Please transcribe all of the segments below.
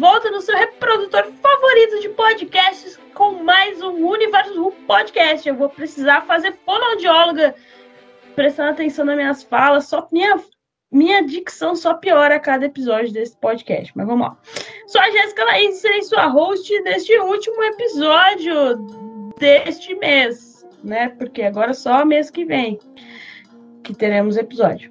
Volta no seu reprodutor favorito de podcasts com mais um Universo Who Podcast. Eu vou precisar fazer fonoaudióloga prestando atenção nas minhas falas, só minha, minha dicção só piora a cada episódio desse podcast. Mas vamos lá. Sou a Jéssica Laís e serei sua host deste último episódio deste mês, né? Porque agora só mês que vem que teremos episódio.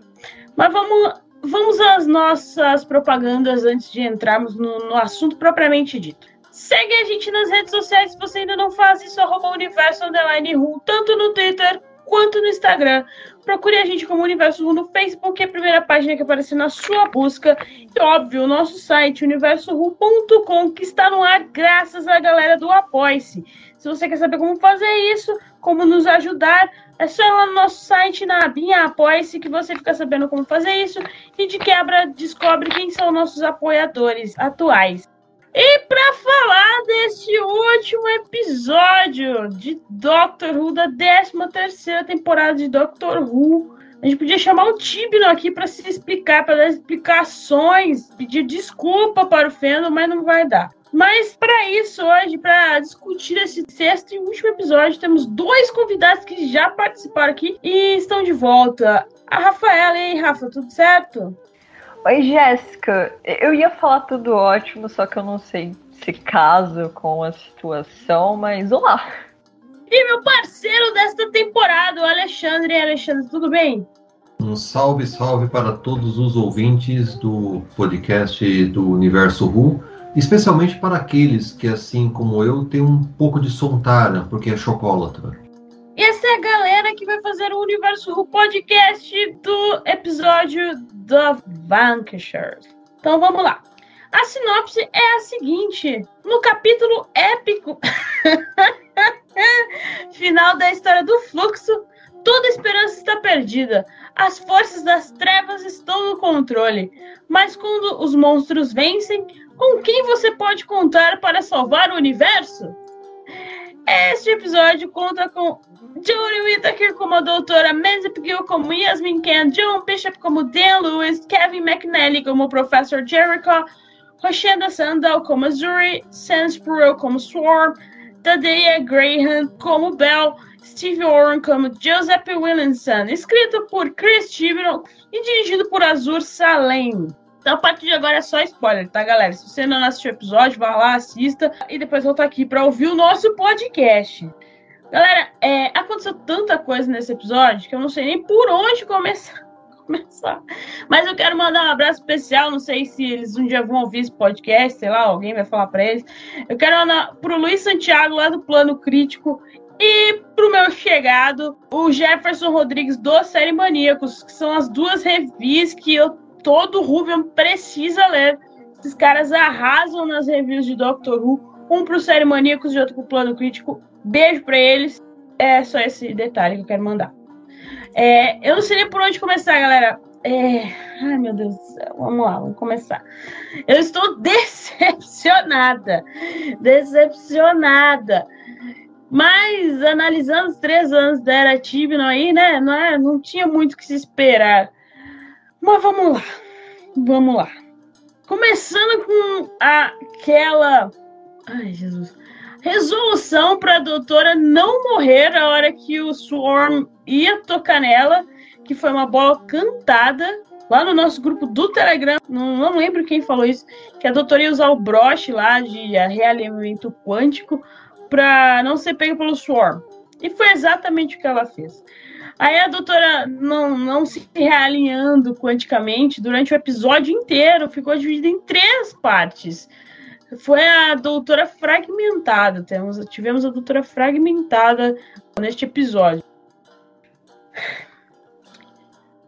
Mas vamos, vamos às nossas propagandas antes de entrarmos no, no assunto propriamente dito. Segue a gente nas redes sociais se você ainda não faz isso, arroba Universo Underline Ru, tanto no Twitter quanto no Instagram. Procure a gente como Universo Ru no Facebook, é a primeira página que aparece na sua busca. E óbvio, o nosso site, universoru.com, que está no ar graças à galera do Apoice. Se você quer saber como fazer isso, como nos ajudar, é só ir lá no nosso site, na abinha Apoie-se, que você fica sabendo como fazer isso. E de quebra, descobre quem são nossos apoiadores atuais. E para falar deste último episódio de Doctor Who, da 13 temporada de Doctor Who, a gente podia chamar o Tibno aqui para se explicar, para dar explicações, pedir desculpa para o Fendo, mas não vai dar. Mas para isso, hoje, para discutir esse sexto e último episódio, temos dois convidados que já participaram aqui e estão de volta. A Rafaela, e aí, Rafa, tudo certo? Oi, Jéssica. Eu ia falar tudo ótimo, só que eu não sei se caso com a situação, mas olá. E meu parceiro desta temporada, o Alexandre. E Alexandre, tudo bem? Um salve, salve para todos os ouvintes do podcast do Universo Ru, especialmente para aqueles que, assim como eu, têm um pouco de sontara, porque é chocolate. Essa é a galera que vai fazer o Universo Who podcast do episódio The Vanquishers. Então vamos lá. A sinopse é a seguinte: no capítulo épico final da história do fluxo, toda esperança está perdida. As forças das trevas estão no controle. Mas quando os monstros vencem, com quem você pode contar para salvar o universo? Este episódio conta com Jodie Whittaker como a doutora Mandy Gill como Yasmin Kent, John Bishop como Dan Lewis, Kevin McNally como o Professor Jericho, Roshenda Sandal como Azuri, Sam Spurrell como Swarm, Tadeia Graham como Bell, Steve Oren como Joseph Williamson, escrito por Chris Tibnon e dirigido por Azur Salem. Então, a partir de agora é só spoiler, tá, galera? Se você não assistiu o episódio, vá lá, assista e depois volta aqui para ouvir o nosso podcast. Galera, é, aconteceu tanta coisa nesse episódio que eu não sei nem por onde começar. começar. Mas eu quero mandar um abraço especial. Não sei se eles um dia vão ouvir esse podcast, sei lá, alguém vai falar para eles. Eu quero mandar pro Luiz Santiago, lá do Plano Crítico, e pro meu chegado, o Jefferson Rodrigues do Série Maníacos, que são as duas reviews que eu, todo Ruben precisa ler. Esses caras arrasam nas reviews de Doctor Who. Um pro Série Maníacos e outro pro Plano Crítico. Beijo pra eles. É só esse detalhe que eu quero mandar. É, eu não sei nem por onde começar, galera. É... Ai, meu Deus do céu. Vamos lá, vamos começar. Eu estou decepcionada. Decepcionada. Mas, analisando os três anos da Era Tibno aí, né? Não, é, não tinha muito o que se esperar. Mas vamos lá. Vamos lá. Começando com aquela. Ai, Jesus resolução para a doutora não morrer a hora que o Swarm ia tocar nela, que foi uma bola cantada lá no nosso grupo do Telegram. Não, não lembro quem falou isso, que a doutora ia usar o broche lá de realinhamento quântico para não ser pego pelo Swarm. E foi exatamente o que ela fez. Aí a doutora não, não se realinhando quanticamente durante o episódio inteiro, ficou dividida em três partes foi a doutora fragmentada. Temos, tivemos a doutora fragmentada neste episódio.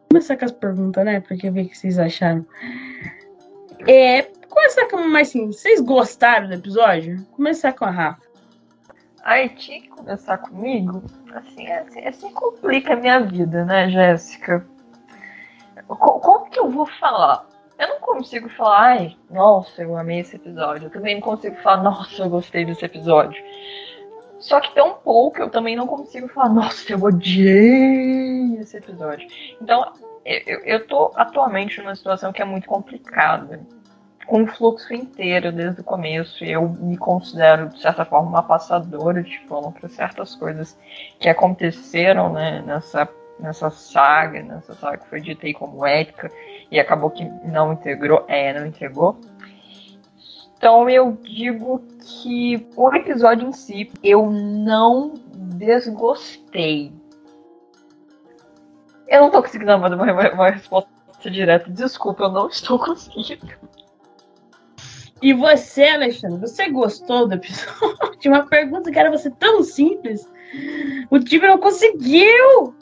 começar com as perguntas, né? Porque ver o que vocês acharam. É, começar com mais assim, vocês gostaram do episódio? Começar com a Rafa. Que começar comigo? Assim, assim, assim complica a minha vida, né, Jéssica? Como que eu vou falar? Eu não consigo falar, ai, nossa, eu amei esse episódio. Eu também não consigo falar, nossa, eu gostei desse episódio. Só que tão pouco eu também não consigo falar, nossa, eu odiei esse episódio. Então, eu, eu tô atualmente numa situação que é muito complicada. O fluxo inteiro desde o começo, eu me considero, de certa forma, uma passadora de pano para certas coisas que aconteceram né, nessa, nessa saga, nessa saga que foi dita aí como ética, e acabou que não integrou, é, não entregou. Então eu digo que o episódio em si eu não desgostei. Eu não tô conseguindo dar uma, uma, uma resposta direta. Desculpa, eu não estou conseguindo. E você, Alexandre, você gostou do episódio? Uma pergunta que era você tão simples. O time não conseguiu!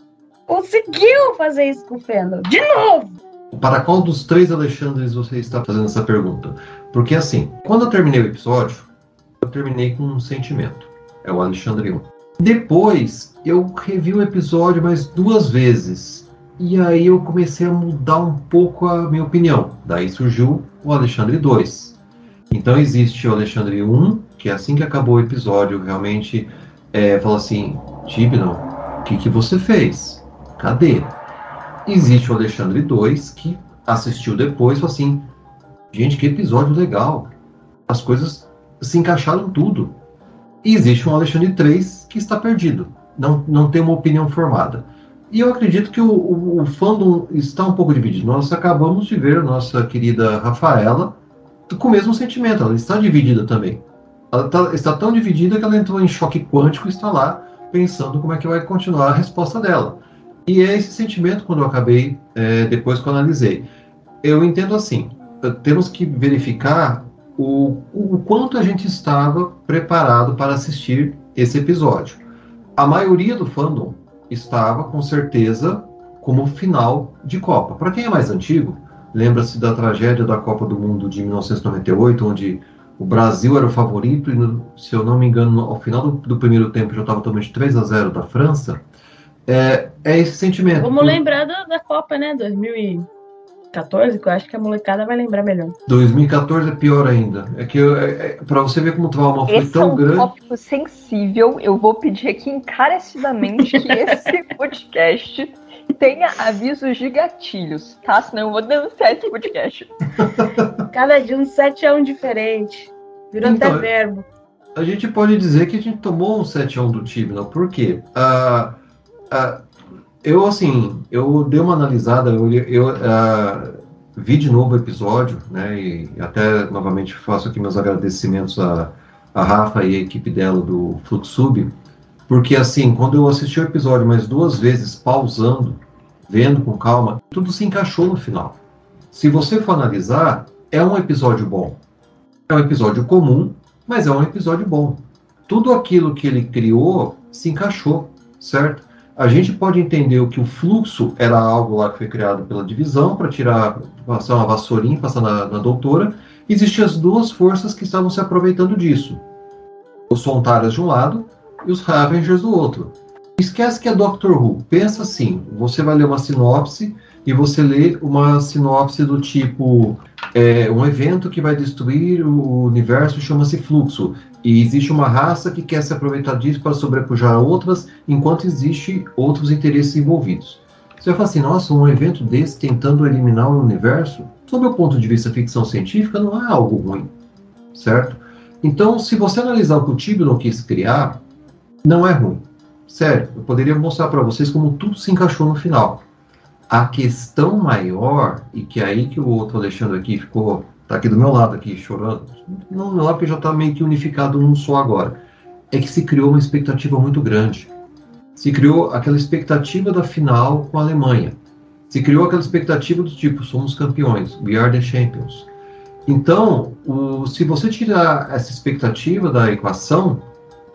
Conseguiu fazer isso com o Fendel. De novo! Para qual dos três Alexandres você está fazendo essa pergunta? Porque assim, quando eu terminei o episódio, eu terminei com um sentimento. É o Alexandre 1. Depois, eu revi o episódio mais duas vezes. E aí eu comecei a mudar um pouco a minha opinião. Daí surgiu o Alexandre 2. Então existe o Alexandre 1, que é assim que acabou o episódio, realmente é, fala assim, Tibno, o que, que você fez? Cadê? Existe o Alexandre 2, que assistiu depois e falou assim, Gente, que episódio legal. As coisas se encaixaram tudo. E existe um Alexandre 3 que está perdido. Não, não tem uma opinião formada. E eu acredito que o, o, o fandom está um pouco dividido. Nós acabamos de ver nossa querida Rafaela com o mesmo sentimento. Ela está dividida também. Ela tá, está tão dividida que ela entrou em choque quântico e está lá pensando como é que vai continuar a resposta dela. E é esse sentimento quando eu acabei, é, depois que eu analisei. Eu entendo assim, temos que verificar o, o quanto a gente estava preparado para assistir esse episódio. A maioria do fandom estava, com certeza, como final de Copa. Para quem é mais antigo, lembra-se da tragédia da Copa do Mundo de 1998, onde o Brasil era o favorito e, se eu não me engano, ao final do, do primeiro tempo já estava de 3 a 0 da França. É, é esse sentimento. Vamos lembrar da, da Copa, né? 2000 2014, que eu acho que a molecada vai lembrar melhor. 2014 é pior ainda. É que é, é, para você ver como o trauma foi esse tão grande. Esse é um tópico sensível. Eu vou pedir aqui encarecidamente que esse podcast tenha avisos de gatilhos, tá? Senão eu vou denunciar esse podcast. Cada dia um 7 é um diferente. Virou então, até verbo. A gente pode dizer que a gente tomou um 7 a 1 do time, não? Por quê? Uh, uh, eu, assim, eu dei uma analisada, eu, eu uh, vi de novo o episódio, né, e até novamente faço aqui meus agradecimentos a, a Rafa e a equipe dela do Fluxub, porque, assim, quando eu assisti o episódio mais duas vezes, pausando, vendo com calma, tudo se encaixou no final. Se você for analisar, é um episódio bom. É um episódio comum, mas é um episódio bom. Tudo aquilo que ele criou se encaixou, certo? a gente pode entender que o fluxo era algo lá que foi criado pela divisão para tirar, passar uma vassourinha, passar na, na doutora. Existiam as duas forças que estavam se aproveitando disso. Os Sontaras de um lado e os Ravengers do outro. Esquece que é Doctor Who. Pensa assim: você vai ler uma sinopse e você lê uma sinopse do tipo é, um evento que vai destruir o universo chama-se fluxo. E existe uma raça que quer se aproveitar disso para sobrepujar outras, enquanto existe outros interesses envolvidos. Você vai falar assim, nossa, um evento desse tentando eliminar o universo, sob o ponto de vista ficção científica, não é algo ruim, certo? Então, se você analisar o que o Tibnon quis criar, não é ruim. Sério, eu poderia mostrar para vocês como tudo se encaixou no final. A questão maior, e que é aí que o outro Alexandre aqui ficou tá aqui do meu lado aqui chorando, não, não é porque já está meio que unificado num só agora, é que se criou uma expectativa muito grande. Se criou aquela expectativa da final com a Alemanha. Se criou aquela expectativa do tipo, somos campeões, we are the champions. Então, o, se você tirar essa expectativa da equação,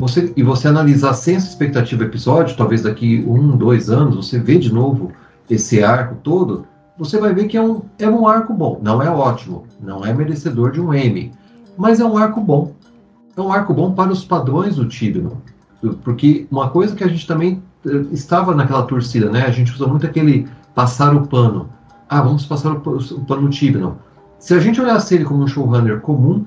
você, e você analisar sem essa expectativa episódio, talvez daqui um, dois anos, você vê de novo esse arco todo, você vai ver que é um, é um arco bom. Não é ótimo, não é merecedor de um M, mas é um arco bom. É um arco bom para os padrões do Tibno. Porque uma coisa que a gente também eh, estava naquela torcida, né? A gente usa muito aquele passar o pano. Ah, vamos passar o, o pano no Tibno. Se a gente olhasse ele como um showrunner comum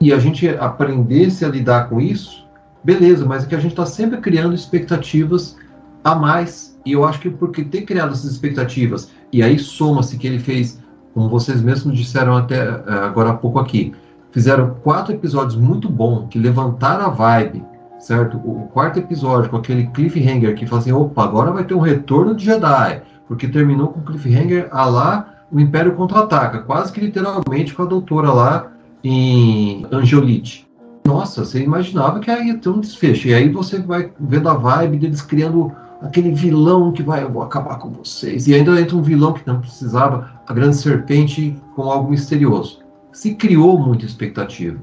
e a gente aprendesse a lidar com isso, beleza, mas é que a gente está sempre criando expectativas a mais. E eu acho que porque ter criado essas expectativas, e aí soma-se que ele fez, como vocês mesmos disseram até eh, agora há pouco aqui, fizeram quatro episódios muito bons, que levantaram a vibe, certo? O quarto episódio, com aquele cliffhanger que fala assim, opa, agora vai ter um retorno de Jedi, porque terminou com cliffhanger a lá o Império Contra-Ataca, quase que literalmente com a doutora lá em Angiolite. Nossa, você imaginava que ia ter um desfecho. E aí você vai vendo a vibe deles criando aquele vilão que vai acabar com vocês. E ainda entra um vilão que não precisava, a grande serpente com algo misterioso. Se criou muita expectativa.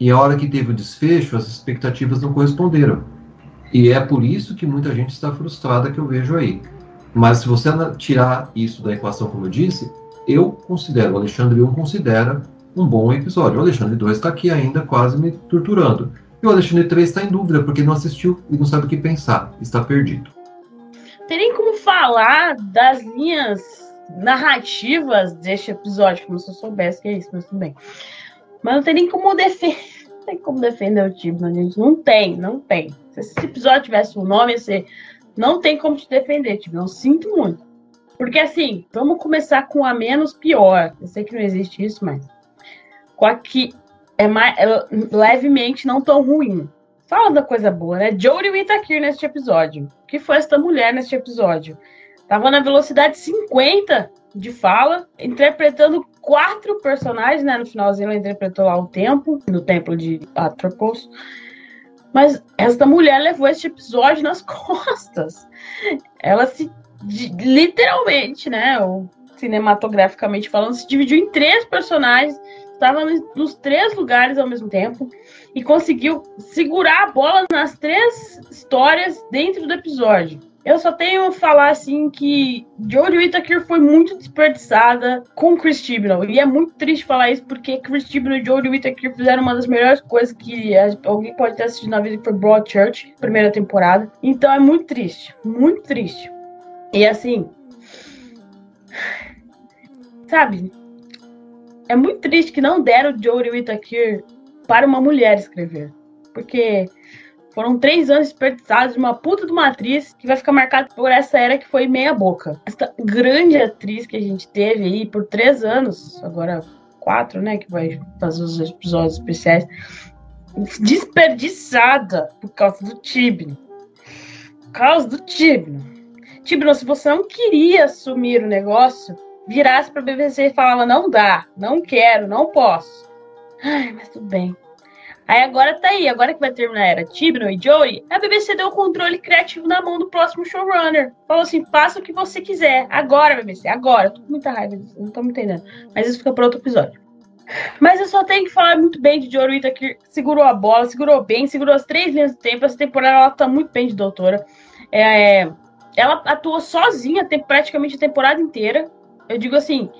E a hora que teve o desfecho, as expectativas não corresponderam. E é por isso que muita gente está frustrada que eu vejo aí. Mas se você tirar isso da equação, como eu disse, eu considero, o Alexandre 1 considera um bom episódio. O Alexandre 2 está aqui ainda quase me torturando. E o Alexandre 3 está em dúvida, porque não assistiu e não sabe o que pensar. Está perdido. Nem como falar das linhas narrativas deste episódio, como se eu soubesse que é isso, mas tudo bem. Mas não tem nem como defender. Não tem como defender o Tibnon, gente. Não tem, não tem. Se esse episódio tivesse um nome, ser. Não tem como te defender, Tibnon. Sinto muito. Porque assim, vamos começar com a menos pior. Eu sei que não existe isso, mas. Com a que é, mais, é levemente não tão ruim. Fala da coisa boa, né? Jodie Whittaker neste episódio. O que foi esta mulher neste episódio? Tava na velocidade 50 de fala, interpretando quatro personagens, né? No finalzinho ela interpretou lá o tempo, no templo de Atropos. Mas esta mulher levou este episódio nas costas. Ela se literalmente, né? Ou cinematograficamente falando, se dividiu em três personagens, estava nos três lugares ao mesmo tempo e conseguiu segurar a bola nas três histórias dentro do episódio. Eu só tenho falar assim que Jodie Whittaker foi muito desperdiçada com Chris Chibnall. E é muito triste falar isso porque Chris Chibnall e Jodie Whittaker fizeram uma das melhores coisas que alguém pode ter assistido na vida, que foi Broadchurch, primeira temporada. Então é muito triste, muito triste. E assim, sabe? É muito triste que não deram Jodie Whittaker para uma mulher escrever. Porque foram três anos desperdiçados de uma puta de uma atriz que vai ficar marcada por essa era que foi meia boca. Essa grande atriz que a gente teve aí por três anos, agora quatro, né? Que vai fazer os episódios especiais. Desperdiçada por causa do Tibno. Por causa do Tibno. Tibno, se você não queria assumir o negócio, virasse pra BBC e falava: não dá, não quero, não posso. Ai, mas tudo bem. Aí agora tá aí, agora que vai terminar a era Tibno e Joey, a BBC deu o controle criativo na mão do próximo showrunner. Falou assim: faça o que você quiser. Agora, BBC, agora. Eu tô com muita raiva não tô me entendendo. Mas isso fica para outro episódio. Mas eu só tenho que falar muito bem de Jory que segurou a bola, segurou bem, segurou as três linhas do tempo. Essa temporada ela tá muito bem de doutora. É, ela atuou sozinha praticamente a temporada inteira. Eu digo assim,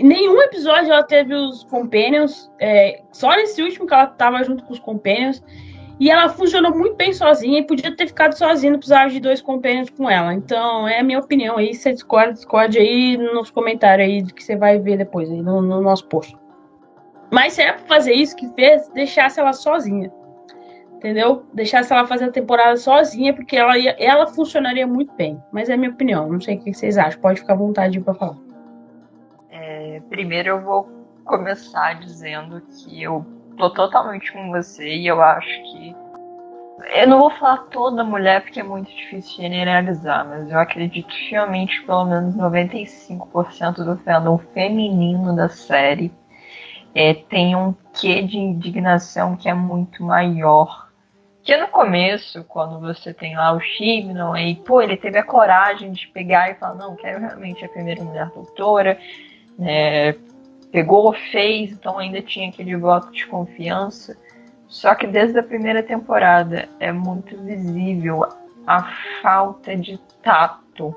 nenhum episódio ela teve os Companions, é, só nesse último que ela tava junto com os Companions. E ela funcionou muito bem sozinha e podia ter ficado sozinha, não precisava de dois Companions com ela. Então, é a minha opinião aí. Você discorda, discorde aí nos comentários aí que você vai ver depois aí no, no nosso post. Mas se era pra fazer isso que fez, deixasse ela sozinha. Entendeu? Deixasse ela fazer a temporada sozinha, porque ela, ia, ela funcionaria muito bem. Mas é a minha opinião. Não sei o que vocês acham. Pode ficar à vontade para falar. É, primeiro eu vou começar dizendo que eu tô totalmente com você e eu acho que. Eu não vou falar toda mulher porque é muito difícil generalizar, mas eu acredito fielmente que pelo menos 95% do fandom feminino da série é, tem um quê de indignação que é muito maior. Que no começo, quando você tem lá o Shimnon, e pô, ele teve a coragem de pegar e falar: não, quero realmente a primeira mulher doutora, é, pegou, fez, então ainda tinha aquele voto de confiança. Só que desde a primeira temporada é muito visível a falta de tato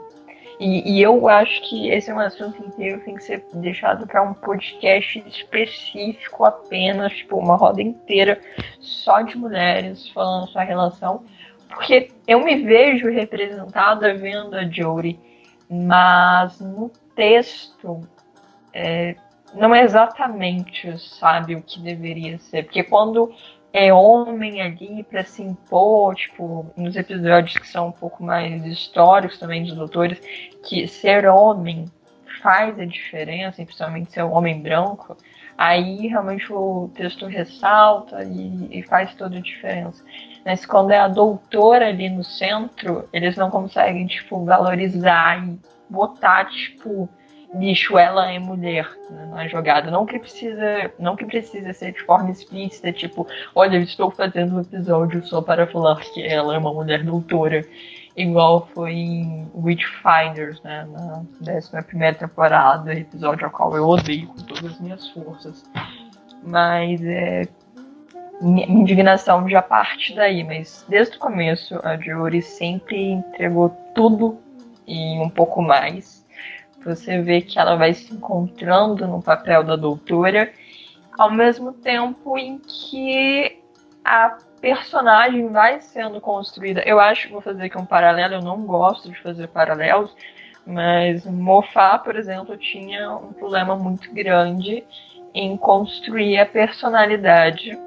E, e, eu acho que esse é um assunto inteiro tem que ser deixado para um podcast específico apenas, tipo, uma roda inteira só de mulheres falando sua relação. Porque eu me vejo representada vendo a Jory, mas no texto é, não é exatamente, sabe, o que deveria ser. Porque quando é homem ali para se impor, tipo, nos episódios que são um pouco mais históricos também dos doutores, que ser homem faz a diferença, principalmente ser um homem branco, aí realmente o texto ressalta e, e, faz toda a diferença. Mas quando é a doutora ali no centro, eles não conseguem, tipo, valorizar e botar, tipo, bicho, ela é mulher né, na jogada. Não que precisa, não que precisa ser de forma explícita, tipo, olha, eu estou fazendo um episódio só para falar que ela é uma mulher doutora. Igual foi em Witchfinders, né? Na 11 temporada, episódio ao qual eu odeio com todas as minhas forças. Mas é. Minha indignação já parte daí, mas desde o começo a Jory sempre entregou tudo e um pouco mais você vê que ela vai se encontrando no papel da doutora, ao mesmo tempo em que a personagem vai sendo construída. Eu acho que vou fazer aqui um paralelo, eu não gosto de fazer paralelos, mas Mofá, por exemplo, tinha um problema muito grande em construir a personalidade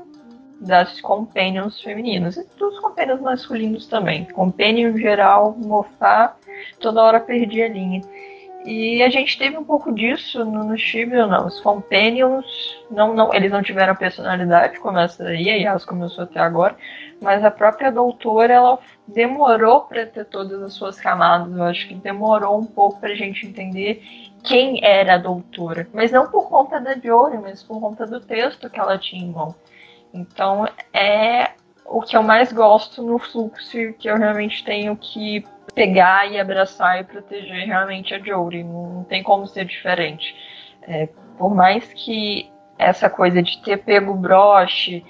das companions femininas e dos companions masculinos também. Companion geral, Mofá, toda hora perdia a linha. E a gente teve um pouco disso no, no Shibuya, não. Os Companions, não, não, eles não tiveram personalidade, começa aí, a Yas começou até agora, mas a própria doutora, ela demorou para ter todas as suas camadas. Eu acho que demorou um pouco para a gente entender quem era a doutora. Mas não por conta da Jory, mas por conta do texto que ela tinha em mão. Então é o que eu mais gosto no fluxo que eu realmente tenho que pegar e abraçar e proteger realmente a Jory. Não tem como ser diferente. É, por mais que essa coisa de ter pego o broche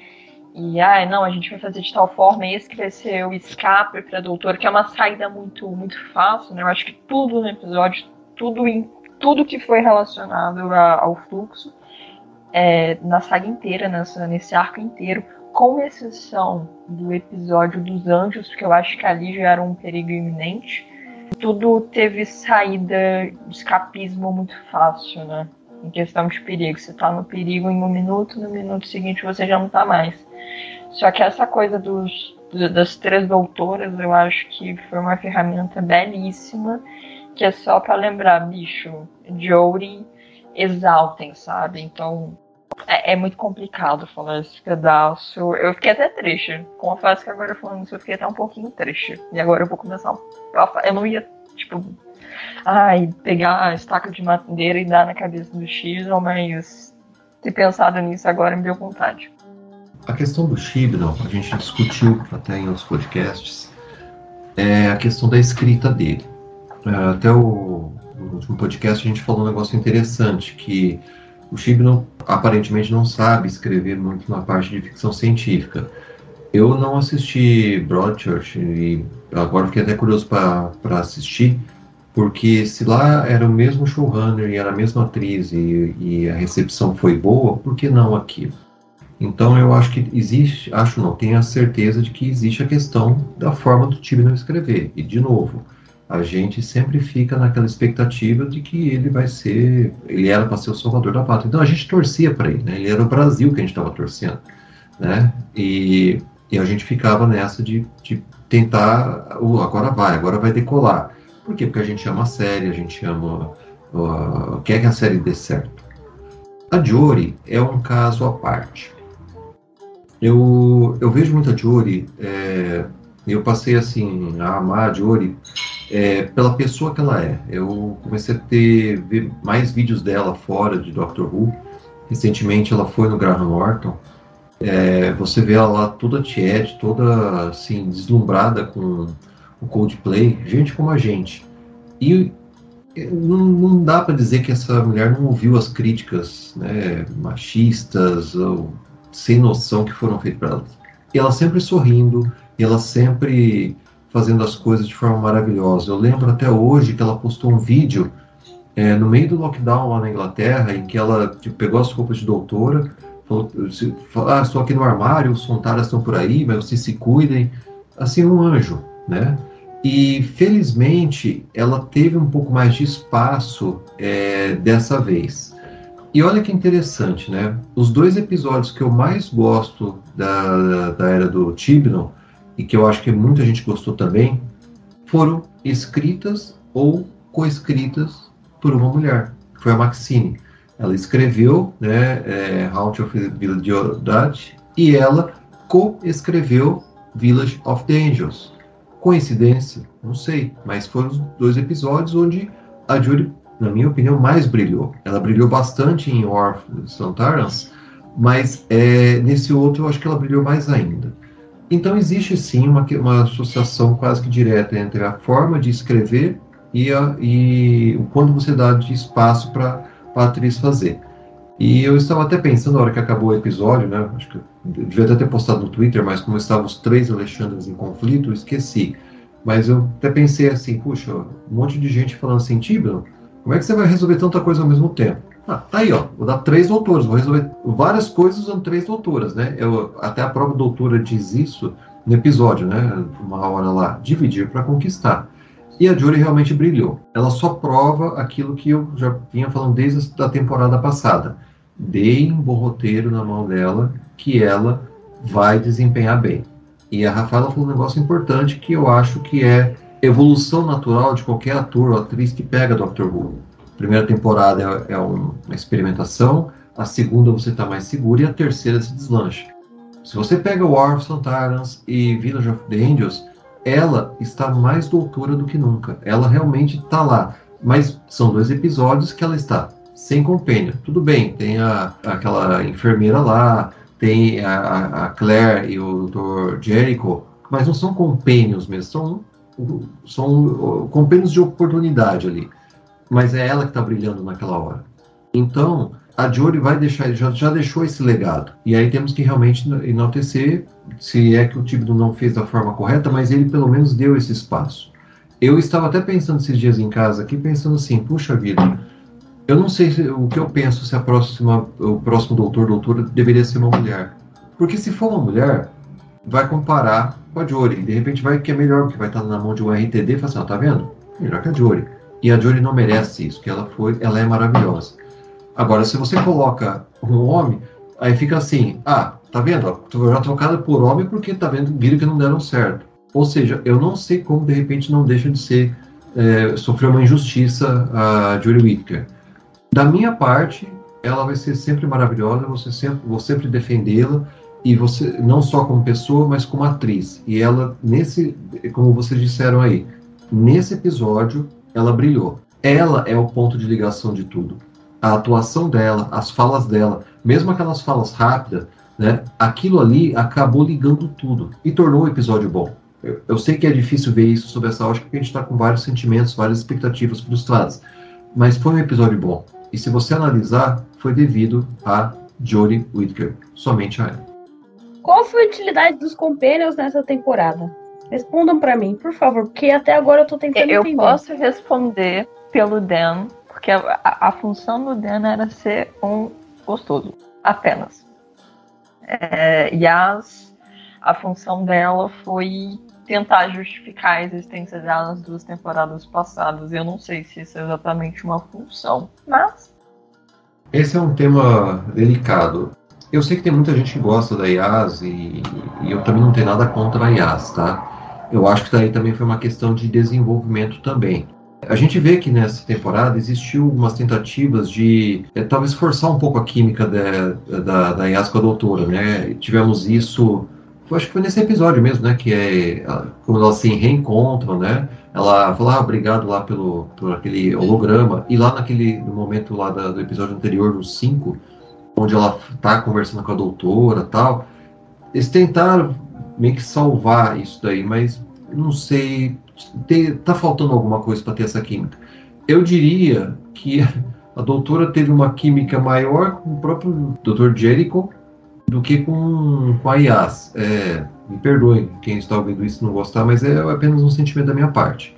e, ah, não, a gente vai fazer de tal forma, esse que vai ser o escape para doutor, que é uma saída muito, muito fácil, né? Eu acho que tudo no episódio, tudo em tudo que foi relacionado a, ao fluxo, é, na saga inteira, nessa, nesse arco inteiro, com exceção do episódio dos anjos, porque eu acho que ali já era um perigo iminente, tudo teve saída de escapismo muito fácil, né? Em questão de perigo. Você tá no perigo em um minuto, no minuto seguinte você já não tá mais. Só que essa coisa dos, das três doutoras, eu acho que foi uma ferramenta belíssima, que é só para lembrar, bicho, Jory exaltem, sabe? Então, é, é, muito complicado falar esse pedaço. Eu fiquei até triste. Confesso que agora falando isso, eu fiquei até um pouquinho triste. E agora eu vou começar. Eu não ia, tipo, ai, pegar a estaca de madeira e dar na cabeça do X, mas ter pensado nisso agora me deu vontade. A questão do Chibnall, a gente discutiu até em outros podcasts, é a questão da escrita dele. É, até o, no último podcast a gente falou um negócio interessante, que o Chibnall aparentemente não sabe escrever muito na parte de ficção científica. Eu não assisti Broadchurch e agora fiquei até curioso para assistir, porque se lá era o mesmo showrunner e era a mesma atriz e, e, a recepção foi boa, por que não aqui? Então eu acho que existe, acho não, tenho a certeza de que existe a questão da forma do Tibnall escrever. E de novo, a gente sempre fica naquela expectativa de que ele vai ser, ele era para ser o salvador da pátria. Então a gente torcia para ele, né? Ele era o Brasil que a gente estava torcendo, né? E, e a gente ficava nessa de, de tentar, uh, agora vai, agora vai decolar. Por quê? Porque a gente ama a série, a gente ama, uh, quer que a série dê certo. A Jory é um caso à parte. Eu, eu vejo muito a Jory, é, eu passei assim a amar a Jory é, pela pessoa que ela é. Eu comecei a ter ver mais vídeos dela fora de Doctor Who. Recentemente ela foi no Graham Norton. É, você vê ela lá toda tiete, toda assim, deslumbrada com o Coldplay, gente como a gente. E não, não dá para dizer que essa mulher não ouviu as críticas né, machistas ou sem noção que foram feitas para ela. E ela sempre sorrindo, e ela sempre fazendo as coisas de forma maravilhosa. Eu lembro até hoje que ela postou um vídeo é, no meio do lockdown lá na Inglaterra, em que ela tipo, pegou as roupas de doutora, falou, ah, estou aqui no armário, os Sontaras estão por aí, mas vocês se cuidem. Assim, um anjo, né? E felizmente ela teve um pouco mais de espaço é, dessa vez. E olha que interessante, né? Os dois episódios que eu mais gosto da, da era do Tibnon, e que eu acho que muita gente gostou também, foram escritas ou coescritas por uma mulher, que foi a Maxine. Ela escreveu né, é, Haunting of the Village e ela co-escreveu Village of the Angels. Coincidência? Não sei, mas foram os dois episódios onde a Judy na minha opinião, mais brilhou. Ela brilhou bastante em War Santarans, mas é, nesse outro eu acho que ela brilhou mais ainda. Então existe sim uma, uma associação quase que direta entre a forma de escrever e, a, e o quanto você dá de espaço para a atriz fazer. E eu estava até pensando, na hora que acabou o episódio, né? Acho que eu devia até ter postado no Twitter, mas como estavam os três Alexandres em conflito, eu esqueci. Mas eu até pensei assim, puxa, um monte de gente falando assim, Tibno, como é que você vai resolver tanta coisa ao mesmo tempo? Ah, tá aí, ó. Vou dar três doutoras, vou resolver várias coisas usando três doutoras, né? Eu, até a própria doutora diz isso no episódio, né? Uma hora lá, dividir para conquistar. E a Jory realmente brilhou. Ela só prova aquilo que eu já vinha falando desde a temporada passada. Dei um bom roteiro na mão dela que ela vai desempenhar bem. E a Rafaela falou um negócio importante que eu acho que é evolução natural de qualquer ator ou atriz que pega Doctor Who. Primeira temporada é, é uma experimentação, a segunda você está mais seguro e a terceira se deslancha. Se você pega War of Santarans e Village of the Angels, ela está mais doutora do que nunca. Ela realmente está lá. Mas são dois episódios que ela está sem compênio. Tudo bem, tem a, aquela enfermeira lá, tem a, a Claire e o Dr. Jericho, mas não são compênios mesmo, são são de oportunidade ali. Mas é ela que está brilhando naquela hora. Então, a Jory vai deixar, já, já deixou esse legado. E aí temos que realmente enaltecer, se é que o Tíbido não fez da forma correta, mas ele pelo menos deu esse espaço. Eu estava até pensando esses dias em casa aqui, pensando assim, puxa vida, eu não sei se, o que eu penso se a próxima, o próximo doutor, doutora, deveria ser uma mulher. Porque se for uma mulher, vai comparar com a Jory. De repente vai que é melhor, porque vai estar na mão de um RTD e fala assim, ó, tá vendo? Melhor que a Jory. E a Jory não merece isso, que ela foi, ela é maravilhosa. Agora, se você coloca um homem, aí fica assim, ah, tá vendo? Ó, já trocada por homem porque tá vendo, viram que não deram certo. Ou seja, eu não sei como de repente não deixa de ser é, sofrer uma injustiça a Julie Whittaker. Da minha parte, ela vai ser sempre maravilhosa, você sempre, vou sempre defendê-la e você não só como pessoa, mas como atriz. E ela nesse, como vocês disseram aí, nesse episódio ela brilhou. Ela é o ponto de ligação de tudo. A atuação dela, as falas dela, mesmo aquelas falas rápidas, né? Aquilo ali acabou ligando tudo e tornou o episódio bom. Eu, eu sei que é difícil ver isso sobre essa ótica porque a gente está com vários sentimentos, várias expectativas frustradas, mas foi um episódio bom. E se você analisar, foi devido a Jodie Whittaker, somente a ela. Qual foi a utilidade dos companions nessa temporada? Respondam para mim, por favor, porque até agora eu tô tentando eu entender. Eu posso responder pelo Dan, porque a, a, a, função do Dan era ser um gostoso, apenas. É, e as, a função dela foi tentar justificar a existência dela nas duas temporadas passadas. Eu não sei se isso é exatamente uma função, mas. Esse é um tema delicado. Eu sei que tem muita gente que gosta da IAS e, e eu também não tenho nada contra a IAS, tá? Eu acho que daí também foi uma questão de desenvolvimento também. A gente vê que nessa temporada existiu algumas tentativas de é, talvez forçar um pouco a química da, da, da a doutora, né? Tivemos isso, acho que foi nesse episódio mesmo, né? Que é quando elas se reencontram, né? Ela fala, ah, obrigado lá pelo, por aquele holograma. E lá naquele no momento lá da, do episódio anterior, no 5, onde ela está conversando com a doutora tal. Eles tentaram meio que salvar isso daí, mas não sei, tem, tá faltando alguma coisa para ter essa química. Eu diria que a doutora teve uma química maior com o próprio Dr. Jericho do que com, com a IAS. É, me perdoem quem está ouvindo isso não gostar, mas é apenas um sentimento da minha parte.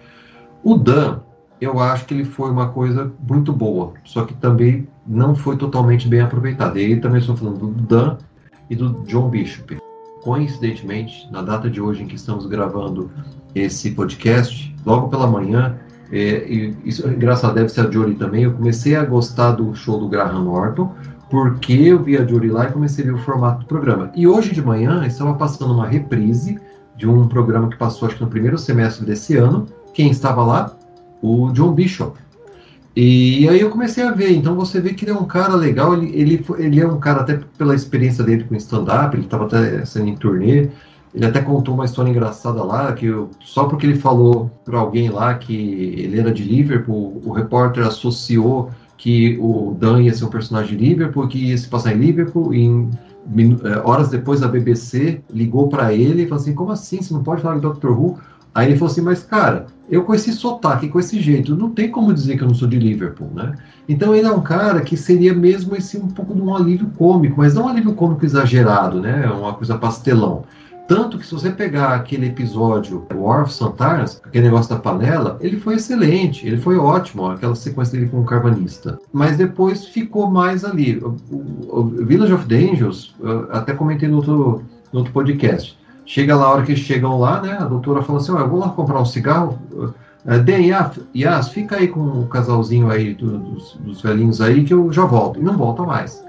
O Dan, eu acho que ele foi uma coisa muito boa, só que também não foi totalmente bem aproveitado. E aí também estou falando do Dan e do John Bishop. Coincidentemente, na data de hoje em que estamos gravando esse podcast, logo pela manhã, é, e isso engraçado, deve ser a Jory também, eu comecei a gostar do show do Graham Norton, porque eu vi a Jory lá e comecei a ver o formato do programa. E hoje de manhã estava passando uma reprise de um programa que passou acho que no primeiro semestre desse ano. Quem estava lá? O John Bishop. E aí eu comecei a ver, então você vê que ele é um cara legal, ele, ele, ele é um cara até pela experiência dele com stand-up, ele estava até sendo em turnê, ele até contou uma história engraçada lá, que eu, só porque ele falou para alguém lá que ele era de Liverpool, o repórter associou que o Dan ia ser um personagem de Liverpool, que ia se passar em Liverpool, e em, eh, horas depois a BBC ligou para ele e falou assim, como assim, você não pode falar de Doctor Who? Aí ele falou assim, mas cara, eu com esse sotaque, com esse jeito, não tem como dizer que eu não sou de Liverpool, né? Então ele é um cara que seria mesmo esse um pouco de um alívio cômico, mas não um alívio cômico exagerado, né? Uma coisa pastelão. Tanto que se você pegar aquele episódio, o Orf Santarnas, aquele negócio da panela, ele foi excelente, ele foi ótimo, aquela sequência dele com o carvanista. Mas depois ficou mais ali. O Village of the Angels, até comentei no outro, no outro podcast. Chega lá, a hora que chegam lá, né, a doutora fala assim, eu vou lá comprar um cigarro, uh, Yas, fica aí com o casalzinho aí do, dos, dos velhinhos aí que eu já volto. E não volta mais.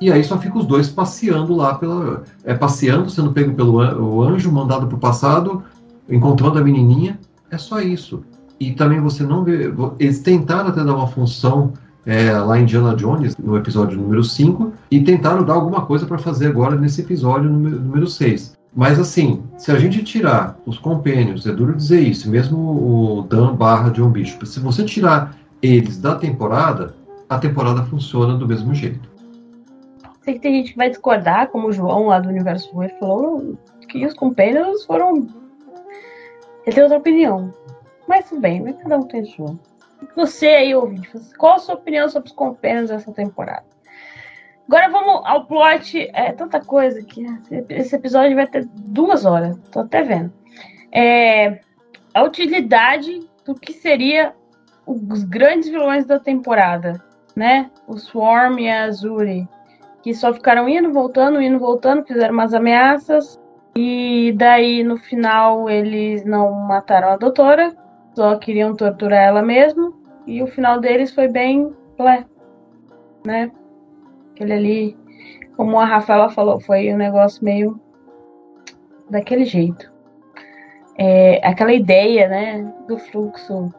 E aí só fica os dois passeando lá pela. É, passeando, sendo pego pelo o anjo, mandado para o passado, encontrando a menininha. É só isso. E também você não vê. Eles tentaram até dar uma função é, lá em Indiana Jones, no episódio número 5, e tentaram dar alguma coisa para fazer agora nesse episódio número, número 6. Mas assim, se a gente tirar os compênios, é duro dizer isso, mesmo o Dan barra John Bishop, se você tirar eles da temporada, a temporada funciona do mesmo jeito. Sei que tem gente que vai discordar, como o João lá do Universo Ruim falou que os Companions foram. Ele tem outra opinião. Mas tudo bem, cada um tem sua. Você aí, ouvinte, qual a sua opinião sobre os Companions dessa temporada? Agora vamos ao plot. É tanta coisa que esse episódio vai ter duas horas. Tô até vendo. É, a utilidade do que seria os grandes vilões da temporada, né? O Swarm e a Azuri que só ficaram indo, voltando, indo, voltando, fizeram umas ameaças. E daí, no final, eles não mataram a doutora, só queriam torturar ela mesmo. E o final deles foi bem plé, né? Aquele ali, como a Rafaela falou, foi um negócio meio daquele jeito. É, aquela ideia, né, do fluxo,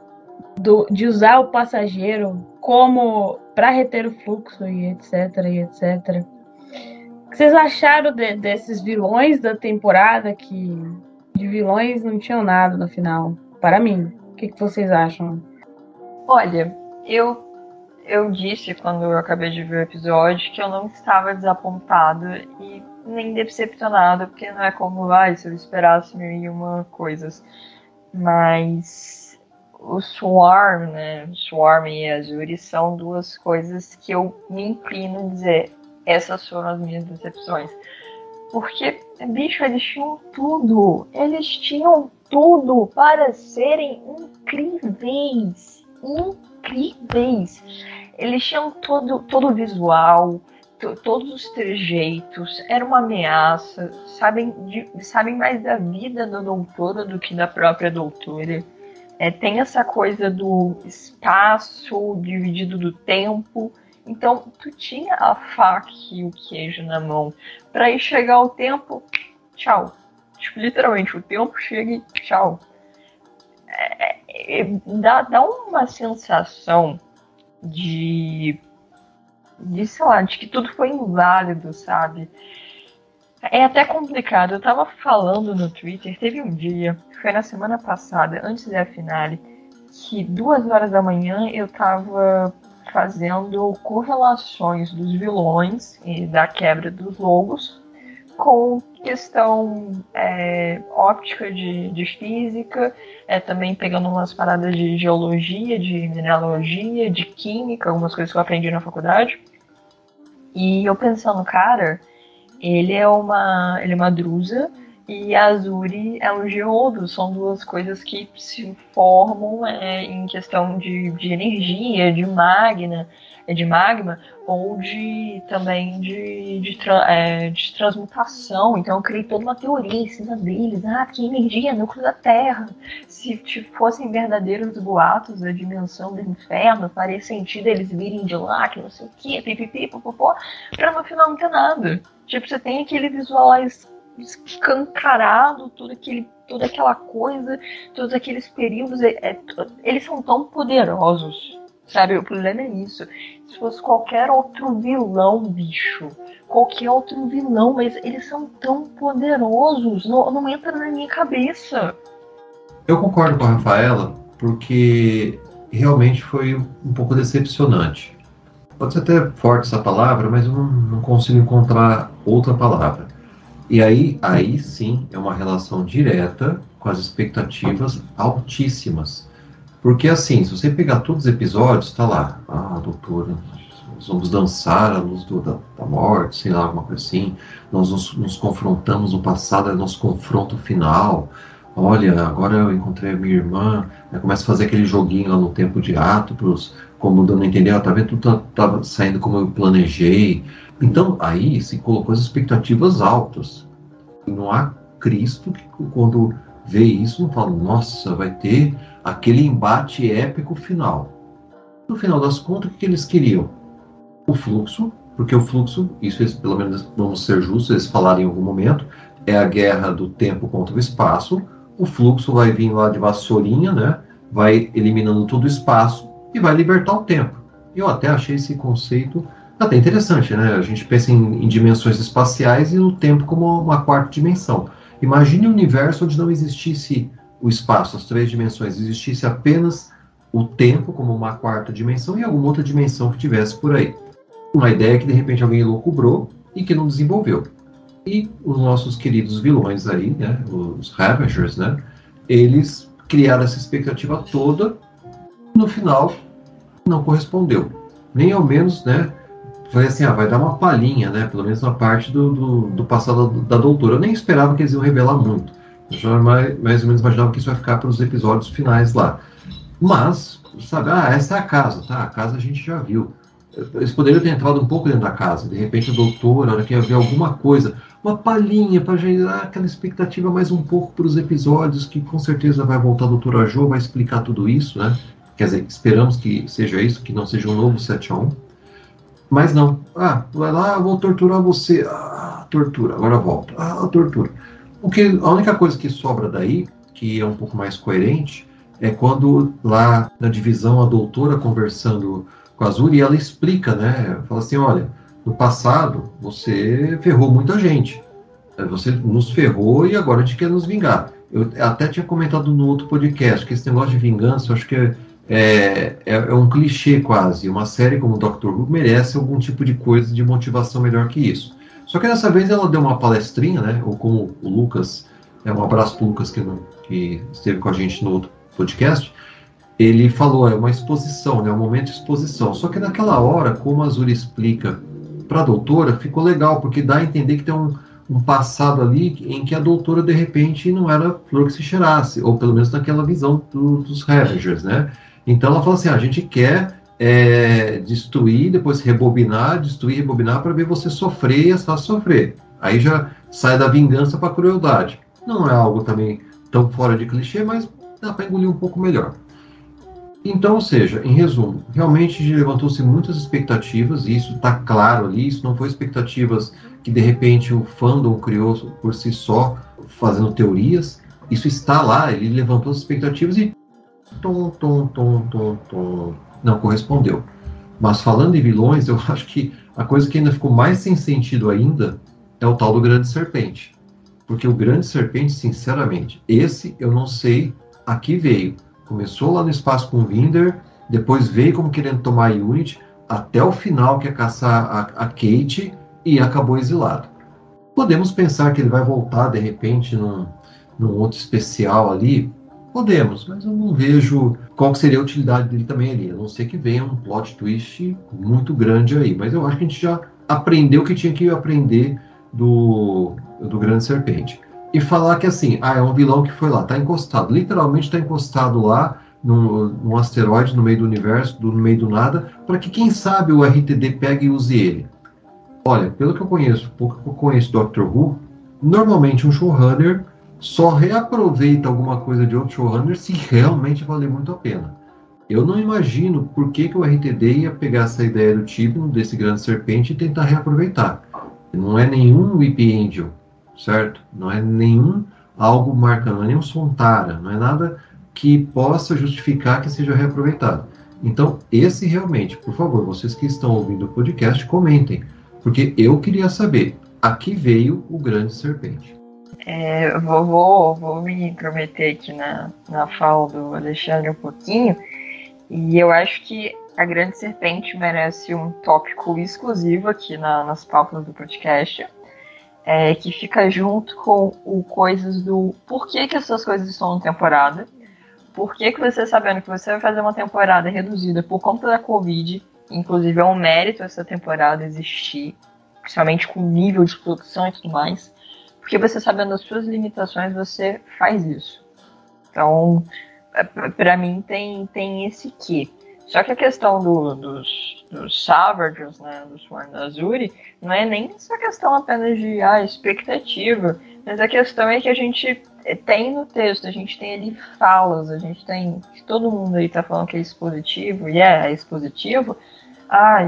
do, de usar o passageiro como para reter o fluxo e etc e etc. O que vocês acharam de, desses vilões da temporada que de vilões não tinham nada no final? Para mim, o que, que vocês acham? Olha, eu eu disse quando eu acabei de ver o episódio que eu não estava desapontado e nem decepcionado, porque não é como, ah, se eu esperasse mil e uma coisas. Mas o Swarm, né? Swarm e Azuri são duas coisas que eu me inclino a dizer. Essas foram as minhas decepções. Porque, bicho, eles tinham tudo. Eles tinham tudo para serem incríveis. Incríveis. Eles tinham todo, todo o visual, todos os trejeitos. Era uma ameaça. Sabem, de, sabem mais da vida da doutora do que da própria doutora é, tem essa coisa do espaço dividido do tempo. Então, tu tinha a faca e o queijo na mão. Para ir chegar o tempo, tchau. Tipo, literalmente, o tempo chega e tchau. É, é, dá, dá uma sensação de, de, sei lá, de que tudo foi inválido, sabe? É até complicado. Eu tava falando no Twitter, teve um dia, foi na semana passada, antes da finale, que duas horas da manhã eu tava fazendo correlações dos vilões e da quebra dos logos com questão é, óptica de, de física, é, também pegando umas paradas de geologia, de mineralogia, de química, algumas coisas que eu aprendi na faculdade. E eu pensando, cara, Ele é uma, ele é uma drusa e Azuri é um geodo. São duas coisas que se formam é, em questão de, de energia, de magna, é de magma ou de também de, de, é, de, transmutação. Então eu criei toda uma teoria em cima deles. Ah, que energia, núcleo da Terra. Se tipo, fossem verdadeiros boatos da dimensão do inferno, faria sentido eles virem de lá, que não sei o que, pipipi, popopó, pra no final não ter nada. Tipo, você tem aquele visual escancarado, tudo aquele, toda aquela coisa, todos aqueles períodos, é, é, eles são tão poderosos Sabe, o problema é isso. Se fosse qualquer outro vilão, bicho, qualquer outro vilão, mas eles são tão poderosos, não, não entra na minha cabeça. Eu concordo com a Rafaela, porque realmente foi um pouco decepcionante. Pode ser até forte essa palavra, mas eu não, não consigo encontrar outra palavra. E aí, aí sim é uma relação direta com as expectativas altíssimas porque assim, se você pegar todos os episódios, tá lá, ah, doutora, nós vamos dançar a luz do, da, da, morte, sei lá, alguma coisa assim. Nós nos, nos, confrontamos no passado, é nosso confronto final. Olha, agora eu encontrei a minha irmã. Aí começa a fazer aquele joguinho lá no tempo de ato, como dando a entender, ah, tá vendo, tudo tá, tá saindo como eu planejei. Então, aí se colocou as expectativas altas. Não há Cristo que, quando vê isso, não fala, nossa, vai ter aquele embate épico final. No final das contas, o que eles queriam? O fluxo, porque o fluxo, isso eles, pelo menos vamos ser justos, eles falaram em algum momento, é a guerra do tempo contra o espaço. O fluxo vai vir lá de vassourinha, né? Vai eliminando todo o espaço e vai libertar o tempo. Eu até achei esse conceito até interessante, né? A gente pensa em, em dimensões espaciais e no tempo como uma quarta dimensão. Imagine um universo onde não existisse o espaço, as três dimensões, existisse apenas o tempo como uma quarta dimensão e alguma outra dimensão que tivesse por aí. Uma ideia que de repente alguém loucubrou e que não desenvolveu. E os nossos queridos vilões aí, né, os Ravagers, né, eles criaram essa expectativa toda, no final não correspondeu. Nem ao menos, né, falei assim, ah, vai dar uma palhinha, né, pelo menos na parte do, do, do passado da doutora. Eu nem esperava que eles iam revelar muito. Eu já mais, mais ou menos imaginava que isso vai ficar para os episódios finais lá. Mas, sabe, ah, essa é a casa, tá? A casa a gente já viu. Eles poderiam ter entrado um pouco dentro da casa. De repente, o doutor, na hora que ia ver alguma coisa, uma palhinha para gerar aquela expectativa mais um pouco para os episódios, que com certeza vai voltar a doutora Jo, vai explicar tudo isso, né? Quer dizer, esperamos que seja isso, que não seja um novo 7 a 1. Mas não. Ah, vai lá, vou torturar você. Ah, tortura. Agora volta. Ah, tortura. O que, a única coisa que sobra daí, que é um pouco mais coerente, é quando lá na divisão a doutora conversando com a Azuri, ela explica, né? Fala assim, olha, no passado você ferrou muita gente. Você nos ferrou e agora a gente quer nos vingar. Eu até tinha comentado no outro podcast que esse negócio de vingança, eu acho que é, é, é, um clichê quase. Uma série como Doctor Who merece algum tipo de coisa de motivação melhor que isso. Só que dessa vez ela deu uma palestrinha, né? Ou como o Lucas, é um abraço para o Lucas que, que esteve com a gente no outro podcast. Ele falou, é uma exposição, né? Um momento de exposição. Só que naquela hora, como a Azul explica para a doutora, ficou legal, porque dá a entender que tem um, um passado ali em que a doutora, de repente, não era flor que se cheirasse, ou pelo menos naquela visão do, dos Ravagers, né? Então ela falou assim: ah, a gente quer é, destruir, depois rebobinar, destruir, rebobinar para ver você sofrer e as sofrer. Aí já sai da vingança para a crueldade. Não é algo também tão fora de clichê, mas dá para engolir um pouco melhor. Então, ou seja, em resumo, realmente levantou-se muitas expectativas, e isso está claro ali, isso não foi expectativas que de repente o fandom criou por si só, fazendo teorias, isso está lá, ele levantou as expectativas e tom, tom, tom, tom, tom, não correspondeu. Mas falando em vilões, eu acho que a coisa que ainda ficou mais sem sentido ainda é o tal do Grande Serpente. Porque o Grande Serpente, sinceramente, esse eu não sei a que veio. Começou lá no espaço com o Vinder, depois veio como querendo tomar a Unity, até o final que é caçar a, a Kate e acabou exilado. Podemos pensar que ele vai voltar de repente num, num outro especial ali, Podemos, mas eu não vejo qual seria a utilidade dele também ali. A não ser que venha um plot twist muito grande aí. Mas eu acho que a gente já aprendeu o que tinha que aprender do, do Grande Serpente. E falar que assim, ah, é um vilão que foi lá, tá encostado, literalmente tá encostado lá num, num asteroide no meio do universo, do, no meio do nada, para que quem sabe o RTD pegue e use ele. Olha, pelo que eu conheço, pouco que eu conheço Doctor Who, normalmente um showrunner só reaproveita alguma coisa de outro showrunner se realmente valer muito a pena. Eu não imagino por que, que o RTD ia pegar essa ideia do Tibno, desse grande serpente, e tentar reaproveitar. Não é nenhum Whip Angel, certo? Não é nenhum algo marcando, não é nenhum Sontara, não é nada que possa justificar que seja reaproveitado. Então, esse realmente, por favor, vocês que estão ouvindo o podcast, comentem, porque eu queria saber a que veio o grande serpente. É, vou, vou, vou me intrometer aqui na, na fala do Alexandre um pouquinho. E eu acho que a Grande Serpente merece um tópico exclusivo aqui na, nas pautas do podcast, é, que fica junto com o coisas do por que, que essas coisas estão na temporada, por que, que você sabendo que você vai fazer uma temporada reduzida por conta da Covid, inclusive é um mérito essa temporada existir, principalmente com nível de produção e tudo mais, porque você sabendo das suas limitações, você faz isso. Então, é, para mim tem, tem esse que. Só que a questão do, dos, dos Savages, né, do Sworn Azuri, não é nem essa questão apenas de ah, expectativa, mas a questão é que a gente tem no texto, a gente tem ali falas, a gente tem. Todo mundo aí tá falando que é expositivo, e é, é expositivo. Ah,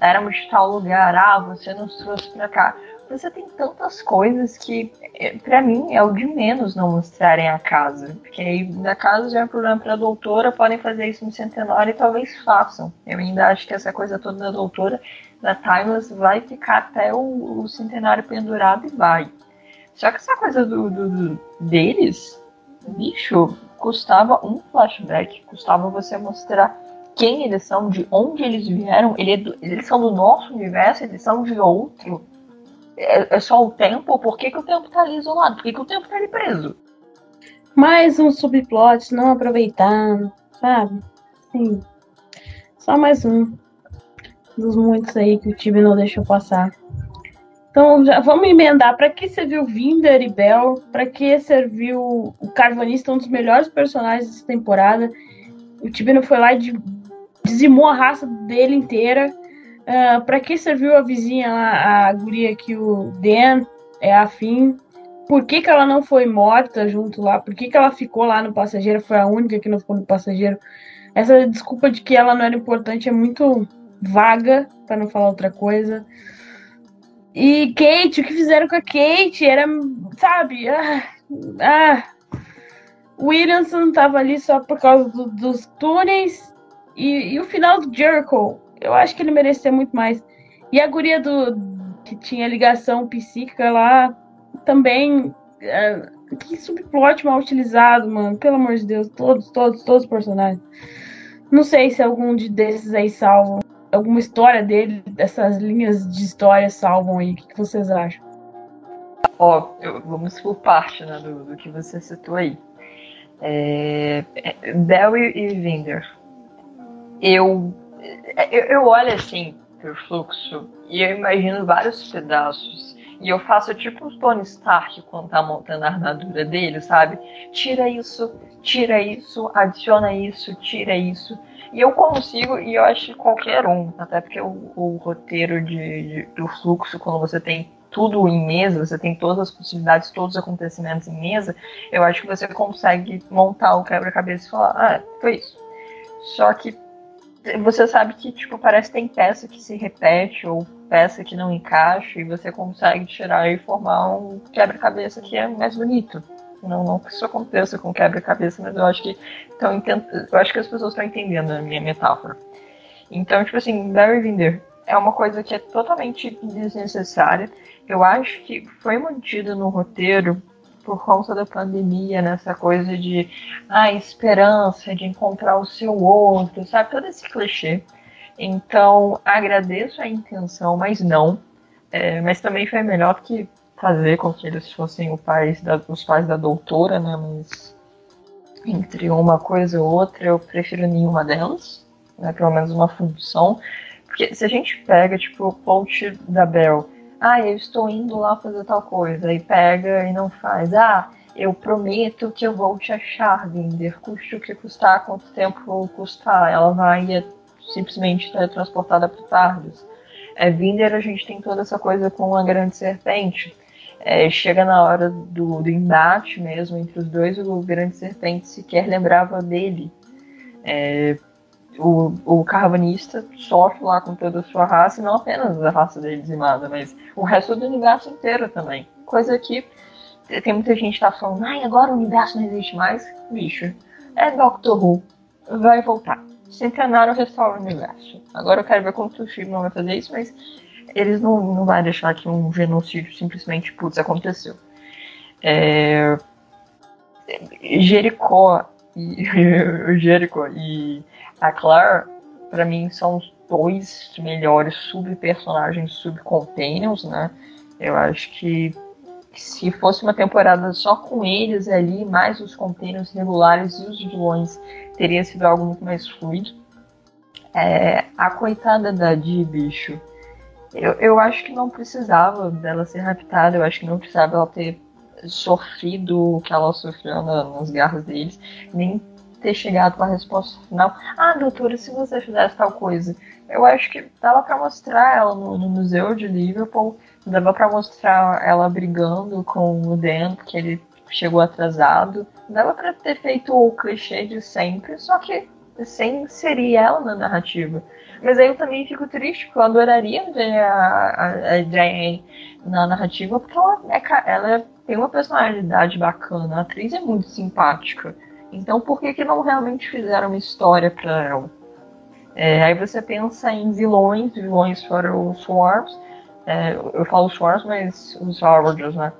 éramos de tal lugar, ah, você nos trouxe pra cá você tem tantas coisas que, é, para mim, é o de menos não mostrarem a casa. Porque aí, na casa já é um problema para a doutora, podem fazer isso no centenário e talvez façam. Eu ainda acho que essa coisa toda da doutora, da Timeless, vai ficar até o, o centenário pendurado e vai. Só que essa coisa do, do, do deles, bicho, custava um flashback, custava você mostrar quem eles são, de onde eles vieram, ele é eles são do nosso universo, eles são de outro é, é só o tempo? Por que, que o tempo tá ali isolado? Por que, que o tempo tá ali preso? Mais um subplot não aproveitando, sabe? Sim. Só mais um dos muitos aí que o time não deixou passar. Então, já vamos emendar. Para que serviu Vinder e Bell? Para que serviu o Carvanista, um dos melhores personagens dessa temporada? O time não foi lá e dizimou a raça dele inteira. Uh, ah, para que serviu a vizinha lá, a guria que o Dan é afim? Por que, que ela não foi morta junto lá? Por que, que ela ficou lá no passageiro? Foi a única que não ficou no passageiro. Essa desculpa de que ela não era importante é muito vaga, para não falar outra coisa. E Kate, o que fizeram com a Kate? Era, sabe? Ah, ah. Williamson tava ali só por causa do, dos túneis. E, e o final do Jericho eu acho que ele merecia muito mais. E a guria do que tinha ligação psíquica lá também. É, que subplot mal utilizado, mano. Pelo amor de Deus. Todos, todos, todos os personagens. Não sei se algum de desses aí salvam. Alguma história dele, dessas linhas de história salvam aí. O que, que vocês acham? Ó, vamos por parte né, do, do que você citou aí. É, é Bell e Vinder. Eu eu, eu olho assim pro fluxo e eu imagino vários pedaços. E eu faço tipo o Tony Stark quando tá montando a armadura dele, sabe? Tira isso, tira isso, adiciona isso, tira isso. E eu consigo, e eu acho que qualquer um, até porque o, o roteiro de, de, do fluxo, quando você tem tudo em mesa, você tem todas as possibilidades, todos os acontecimentos em mesa, eu acho que você consegue montar o quebra-cabeça e falar, ah, foi isso. Só que você sabe que, tipo, parece que tem peça que se repete ou peça que não encaixa e você consegue tirar e formar um quebra-cabeça que é mais bonito. Não, não que isso aconteça com quebra-cabeça, mas eu acho que estão eu acho que as pessoas estão entendendo a minha metáfora. Então, tipo assim, Barry Vinder é uma coisa que é totalmente desnecessária. Eu acho que foi mantida no roteiro por conta da pandemia, nessa coisa de ah, esperança, de encontrar o seu outro, sabe? Todo esse clichê. Então, agradeço a intenção, mas não. É, mas também foi melhor que fazer com que eles fossem o pai da, os pais da doutora, né? Mas entre uma coisa ou outra, eu prefiro nenhuma delas, né? Pelo menos uma função. Porque se a gente pega, tipo, o post da Bell, Ah, eu estou indo lá fazer tal coisa. E pega e não faz. Ah, eu prometo que eu vou te achar, Vinder. Custe o que custar, quanto tempo custar. Ela vai é simplesmente transportada para Tardos. É, Vinder, a gente tem toda essa coisa com a grande serpente. É, chega na hora do, do, embate mesmo entre os dois, o grande serpente sequer lembrava dele. É, o, o carvanista sofre lá com toda a sua raça, e não apenas a raça dele dizimada, mas o resto do universo inteiro também. Coisa que tem muita gente que tá falando, ai, agora o universo não existe mais. Bicho, é Doctor Who. Vai voltar. Centenário restaura o universo. Agora eu quero ver como o não vai fazer isso, mas eles não, não vão deixar que um genocídio simplesmente, putz, aconteceu. É... Jericó e Jericho e a Claire, para mim, são os dois melhores sub-personagens, sub-companions, né? Eu acho que se fosse uma temporada só com eles ali, mais os companions regulares e os vilões, teria sido algo muito mais fluido. É, a coitada da Di, bicho, eu, eu acho que não precisava dela ser raptada, eu acho que não precisava ela ter sofrido o que ela sofreu na, nas garras deles, nem ter chegado a resposta final. Ah, doutora, se você fizesse tal coisa. Eu acho que dava para mostrar ela no, no, museu de Liverpool, dava para mostrar ela brigando com o Dan, porque ele chegou atrasado. Dava para ter feito o clichê de sempre, só que sem inserir ela na narrativa. Mas aí eu também fico triste, porque eu adoraria ver a, a, a Jane na narrativa, porque ela, é, ela tem uma personalidade bacana, a atriz é muito simpática. Então por que, que não realmente fizeram uma história para ela? É, aí você pensa em vilões, vilões foram os Swarms, é, eu falo Swarms, mas os Harvarders, né?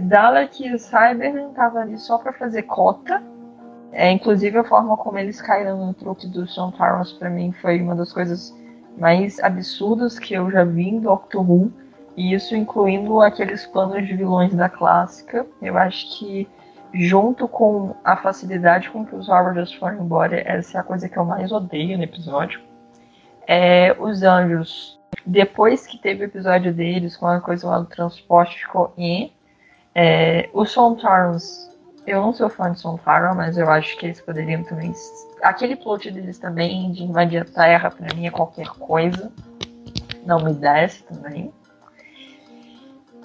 Dalek e Cyber estavam ali só para fazer cota. É, inclusive a forma como eles caíram no truque dos Sean Tyrants para mim foi uma das coisas mais absurdas que eu já vi em Doctor Who. E isso incluindo aqueles planos de vilões da clássica. Eu acho que junto com a facilidade com que os Harvarders foram embora, essa é a coisa que eu mais odeio no episódio. É, os anjos, depois que teve o episódio deles com a coisa lá do transporte, ficou em. É, os Sontarans, eu não sou fã de Sontaran, mas eu acho que eles poderiam também. Aquele plot deles também de invadir a Terra, pra mim é qualquer coisa. Não me desce também.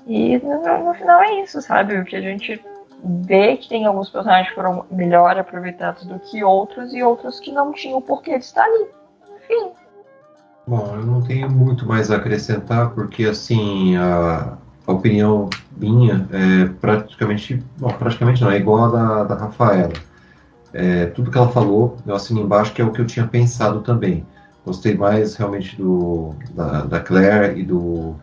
E no, no final é isso, sabe? O que a gente vê que tem alguns personagens que foram melhor aproveitados do que outros e outros que não tinham porquê de estar ali. Enfim. Bom, eu não tenho muito mais a acrescentar, porque assim, a, a opinião minha é praticamente. Bom, praticamente não, é igual a da, da Rafaela. É, tudo que ela falou, eu assino embaixo, que é o que eu tinha pensado também. Gostei mais realmente do, da, da Claire e do,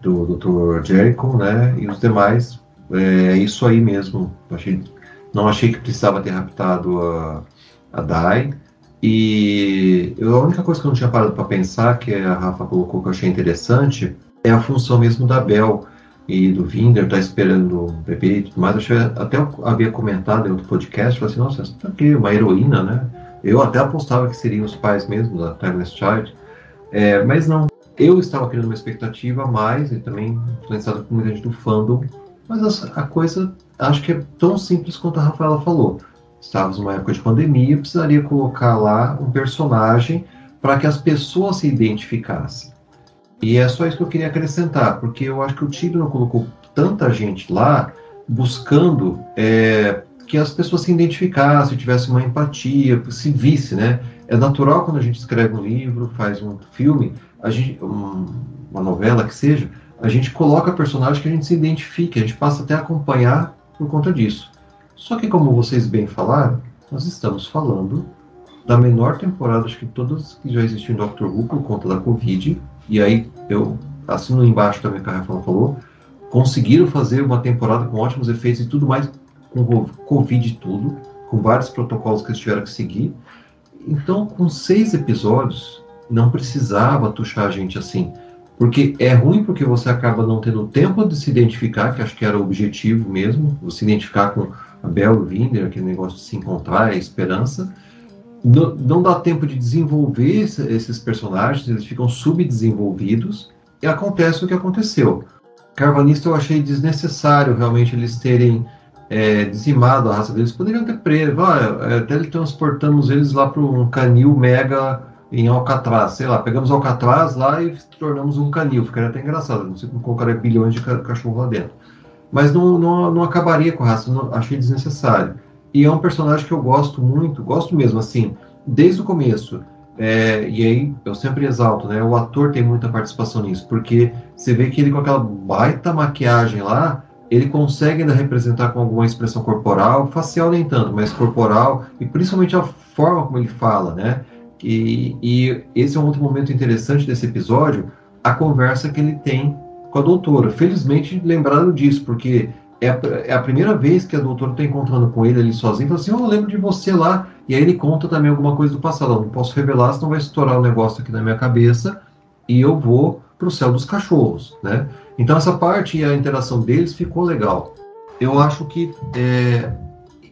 do Dr. Jericho, né? E os demais é isso aí mesmo. Achei, não achei que precisava ter raptado a, a Dai. E eu, a única coisa que eu não tinha parado para pensar, que a Rafa colocou que eu achei interessante, é a função mesmo da Bel e do Vinder, tá esperando o bebê e tudo mais. Eu até eu havia comentado em outro podcast, falei assim, nossa, essa tá aqui, uma heroína, né? Eu até apostava que seriam os pais mesmo da Timeless Child, é, mas não. Eu estava criando uma expectativa mais, e também influenciado por muita gente do fandom, mas a, a coisa acho que é tão simples quanto a Rafaela falou. Estávamos numa época de pandemia, precisaria colocar lá um personagem para que as pessoas se identificassem. E é só isso que eu queria acrescentar, porque eu acho que o Tigre não colocou tanta gente lá buscando é, que as pessoas se identificassem, tivessem uma empatia, se visse, né? É natural quando a gente escreve um livro, faz um filme, a gente, um, uma novela que seja, a gente coloca personagens que a gente se identifique, a gente passa até a acompanhar por conta disso. Só que, como vocês bem falaram, nós estamos falando da menor temporada, acho que todas que já existiam em Doctor Who por conta da Covid, e aí eu assino embaixo também que a Rafael falou, conseguiram fazer uma temporada com ótimos efeitos e tudo mais, com Covid e tudo, com vários protocolos que eles tiveram que seguir. Então, com seis episódios, não precisava tuchar a gente assim. Porque é ruim porque você acaba não tendo tempo de se identificar, que acho que era o objetivo mesmo, se identificar com a Bel Vinder, aquele negócio de se encontrar, a esperança. Não, não dá tempo de desenvolver esses personagens, eles ficam subdesenvolvidos. e acontece o que aconteceu. Carvanista eu achei desnecessário realmente eles terem é, dizimado a raça deles. Poderiam ter preso, ah, teletransportamos eles lá para um canil mega em Alcatraz, sei lá, pegamos Alcatraz lá e tornamos um canil, ficaria até engraçado, não sei como colocaria bilhões de cachorro lá dentro. Mas não, não, não acabaria com a raça, não, achei desnecessário. E é um personagem que eu gosto muito, gosto mesmo, assim, desde o começo. É, e aí eu sempre exalto, né? O ator tem muita participação nisso, porque você vê que ele com aquela baita maquiagem lá, ele consegue ainda representar com alguma expressão corporal, facial nem tanto, mas corporal, e principalmente a forma como ele fala, né? E, e esse é um outro momento interessante desse episódio, a conversa que ele tem com a doutora. Felizmente lembrado disso, porque é a, é a primeira vez que a doutora está encontrando com ele ali sozinho, fala assim, oh, eu lembro de você lá, e aí ele conta também alguma coisa do passado, não posso revelar, senão vai estourar o um negócio aqui na minha cabeça, e eu vou para o céu dos cachorros, né? Então essa parte e a interação deles ficou legal. Eu acho que é,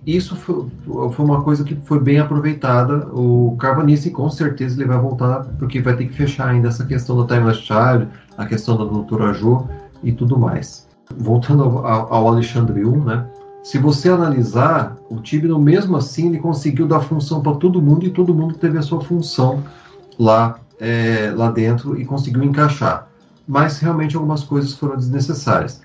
isso foi, foi, uma coisa que foi bem aproveitada. O Carvanice, com certeza, ele vai voltar, porque vai ter que fechar ainda essa questão do Timeless Child, a questão da Doutora Jo e tudo mais. Voltando ao, ao Alexandre 1, né? Se você analisar, o Tibno, mesmo assim, ele conseguiu dar função para todo mundo e todo mundo teve a sua função lá, é, lá dentro e conseguiu encaixar. Mas realmente algumas coisas foram desnecessárias.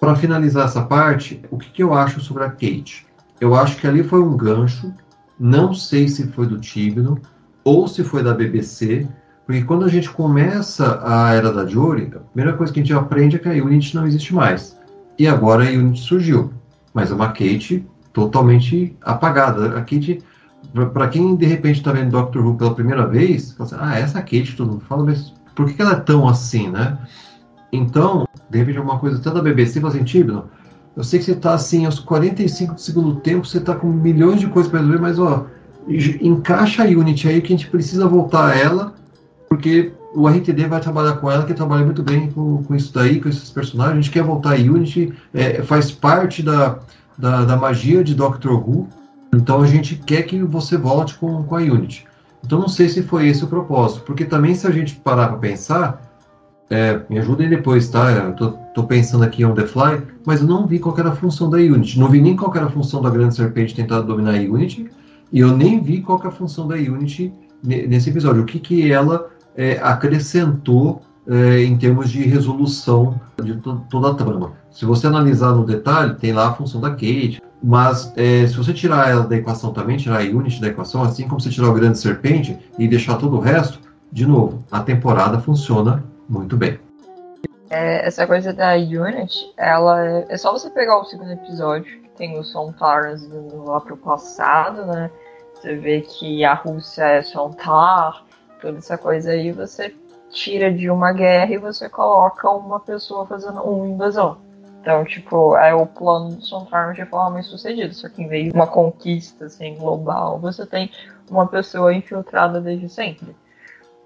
Para finalizar essa parte, o que, que eu acho sobre a Kate? Eu acho que ali foi um gancho. Não sei se foi do Tibno ou se foi da BBC, porque quando a gente começa a era da Jory, a primeira coisa que a gente aprende é que a Unity não existe mais. E agora a Unity surgiu, mas é uma Kate totalmente apagada. A Kate, para quem de repente está vendo Doctor Who pela primeira vez, fala assim, ah, essa Kate, todo mundo fala, mas por que ela é tão assim, né? Então, de repente, alguma coisa até da BBC fala assim, Tibno, eu sei que você está assim, aos 45 do segundo tempo, você está com milhões de coisas para resolver, mas ó, encaixa a Unity aí que a gente precisa voltar a ela, porque o RTD vai trabalhar com ela, que trabalha muito bem com, com isso daí, com esses personagens. A gente quer voltar a Unity, é, faz parte da, da, da, magia de Doctor Who, então a gente quer que você volte com, com a Unity. Então não sei se foi esse o propósito, porque também se a gente parar para pensar, é, me ajudem depois, tá? Eu tô, tô, pensando aqui on the fly, mas eu não vi qual era a função da Unity. Não vi nem qual era a função da grande serpente tentar dominar a Unity, e eu nem vi qual é a função da Unity nesse episódio. O que, que ela é, acrescentou é, em termos de resolução de to toda a trama. Se você analisar no detalhe, tem lá a função da Kate, mas é, se você tirar ela da equação também, tirar a Unity da equação, assim como você tirar o grande serpente e deixar todo o resto, de novo, a temporada funciona muito bem. É, essa coisa da Unity, ela é, é, só você pegar o segundo episódio, que tem o Sontar indo lá pro passado, né? Você vê que a Rússia é Sontar, toda essa coisa aí, você tira de uma guerra e você coloca uma pessoa fazendo uma invasão. Então, tipo, é o plano do Sontar de forma mais sucedida. Só que em vez de uma conquista assim, global, você tem uma pessoa infiltrada desde sempre.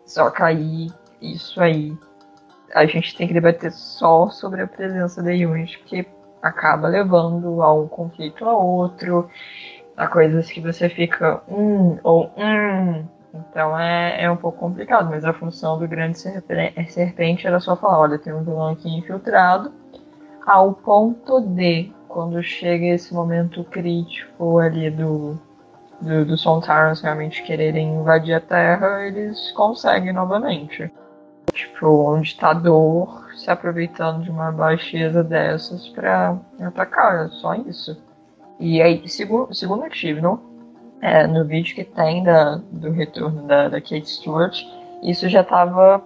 Só que aí, isso aí a gente tem que debater só sobre a presença da Unity, porque acaba levando a um conflito a outro, a coisas que você fica um ou um. Então é, é um pouco complicado, mas a função do grande serpente era só falar, olha, tem um vilão aqui infiltrado, ao ponto de, quando chega esse momento crítico ali do, do, do Sontarans realmente quererem invadir a Terra, eles conseguem novamente. Tipo, um ditador se aproveitando de uma baixeza dessas pra atacar, é só isso. E aí, segundo, segundo o Tivno, é, no vídeo que tem da, do retorno da, da Kate Stewart, isso já estava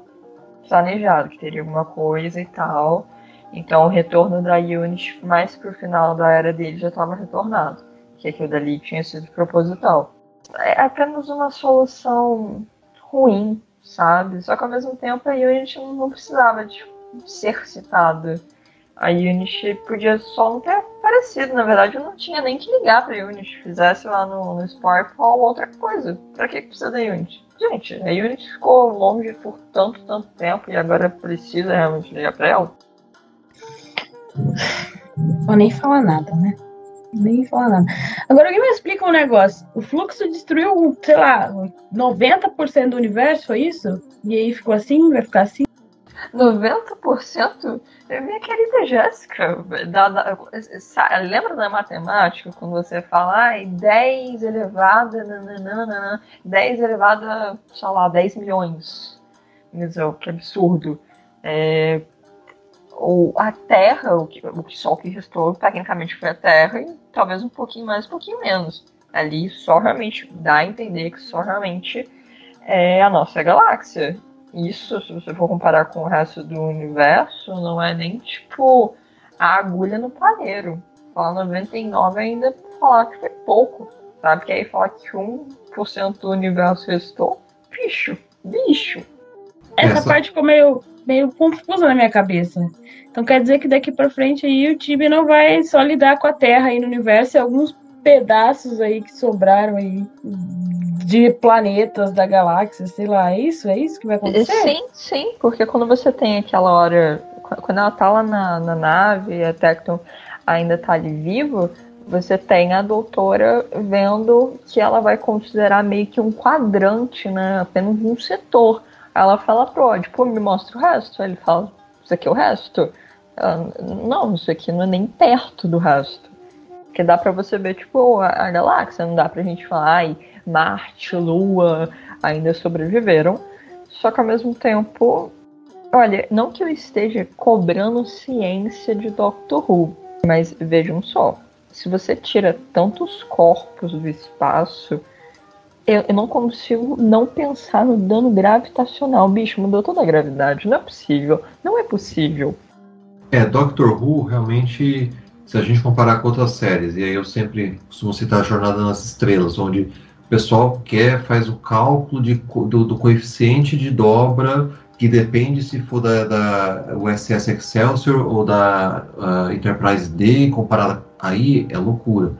planejado, que teria alguma coisa e tal. Então o retorno da Unity mais pro final da era dele já estava retornado. Que aquilo dali tinha sido proposital. É apenas uma solução ruim sabe? Só que ao mesmo tempo a Unity não precisava de ser citada. A Unity podia só não ter aparecido, na verdade eu não tinha nem que ligar pra Unity. Fizesse lá no, no Spirefall outra coisa. Pra que precisa da Unity? Gente, a Unity ficou longe por tanto, tanto tempo e agora precisa realmente ligar pra ela. Vou nem falar nada, né? Nem falar nada. Agora, alguém me explica um negócio. O fluxo destruiu, sei lá, 90% do universo, foi isso? E aí ficou assim? Vai ficar assim? 90% é minha querida Jéssica. Lembra da matemática, quando você fala ai, 10 elevado a 10 elevado a, sei lá, 10 milhões. Meu, que absurdo. É, ou a Terra, o que, o Sol que restou, tecnicamente foi a Terra, e talvez um pouquinho mais, um pouquinho menos. Ali só realmente dá a entender que só realmente é a nossa galáxia. Isso, se você for comparar com o resto do universo, não é nem tipo a agulha no palheiro. Falar 99 ainda falar que foi pouco, sabe? Porque aí falar que 1% do universo restou, bicho, bicho. Essa, Essa parte ficou meio, meio confusa na minha cabeça. Então quer dizer que daqui para frente aí o time não vai só lidar com a Terra aí no universo e alguns pedaços aí que sobraram aí de planetas da galáxia, sei lá, é isso? É isso que vai acontecer? Sim, sim, porque quando você tem aquela hora, quando ela tá lá na, na nave e a Tecton ainda tá ali vivo, você tem a doutora vendo que ela vai considerar meio que um quadrante, né? Apenas um setor. Ela fala pro Odd, pô, me mostra o resto. Aí ele fala, isso aqui é o resto? Ela, não, isso aqui não é nem perto do resto. Porque dá para você ver, tipo, a, a, galáxia, não dá pra gente falar, ai, Marte, Lua ainda sobreviveram. Só que ao mesmo tempo, olha, não que eu esteja cobrando ciência de Doctor Who, mas vejam só, se você tira tantos corpos do espaço, eu, eu, não consigo não pensar no dano gravitacional. Bicho, mudou toda a gravidade. Não é possível. Não é possível. É, Doctor Who realmente se a gente comparar com outras séries, e aí eu sempre costumo citar a Jornada nas Estrelas, onde o pessoal quer, faz o cálculo de, do, do coeficiente de dobra, que depende se for da, da USS Excelsior ou da uh, Enterprise D, comparada aí, é loucura.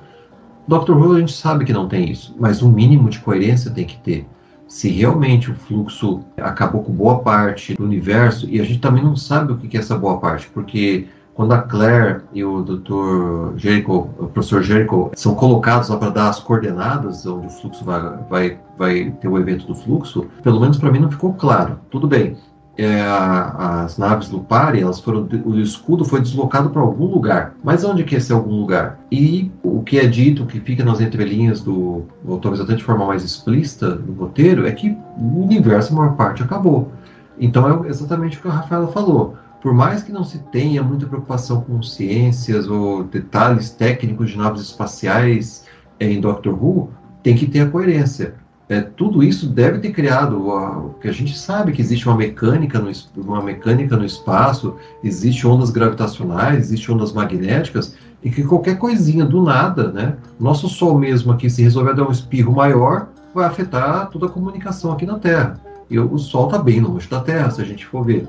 Doctor Who a gente sabe que não tem isso, mas um mínimo de coerência tem que ter. Se realmente o fluxo acabou com boa parte do universo, e a gente também não sabe o que é essa boa parte, porque quando a Claire e o Dr. Jericho, o professor Jericho, são colocados lá para dar as coordenadas onde o fluxo vai, vai, vai ter o evento do fluxo, pelo menos para mim não ficou claro. Tudo bem, é, as naves Lupari, elas foram, o escudo foi deslocado para algum lugar. Mas onde que é esse algum lugar? E o que é dito, o que fica nas entrelinhas do, talvez até de forma mais explícita no roteiro, é que o universo, a maior parte, acabou. Então é exatamente o que a Rafaela falou por mais que não se tenha muita preocupação com ciências ou detalhes técnicos de naves espaciais em Doctor Who, tem que ter a coerência. É, tudo isso deve ter criado, porque a gente sabe que existe uma mecânica, no, uma mecânica no espaço, existe ondas gravitacionais, existe ondas magnéticas, e que qualquer coisinha do nada, né? Nosso Sol mesmo aqui, se resolver dar um espirro maior, vai afetar toda a comunicação aqui na Terra. E o Sol está bem longe da Terra, se a gente for ver.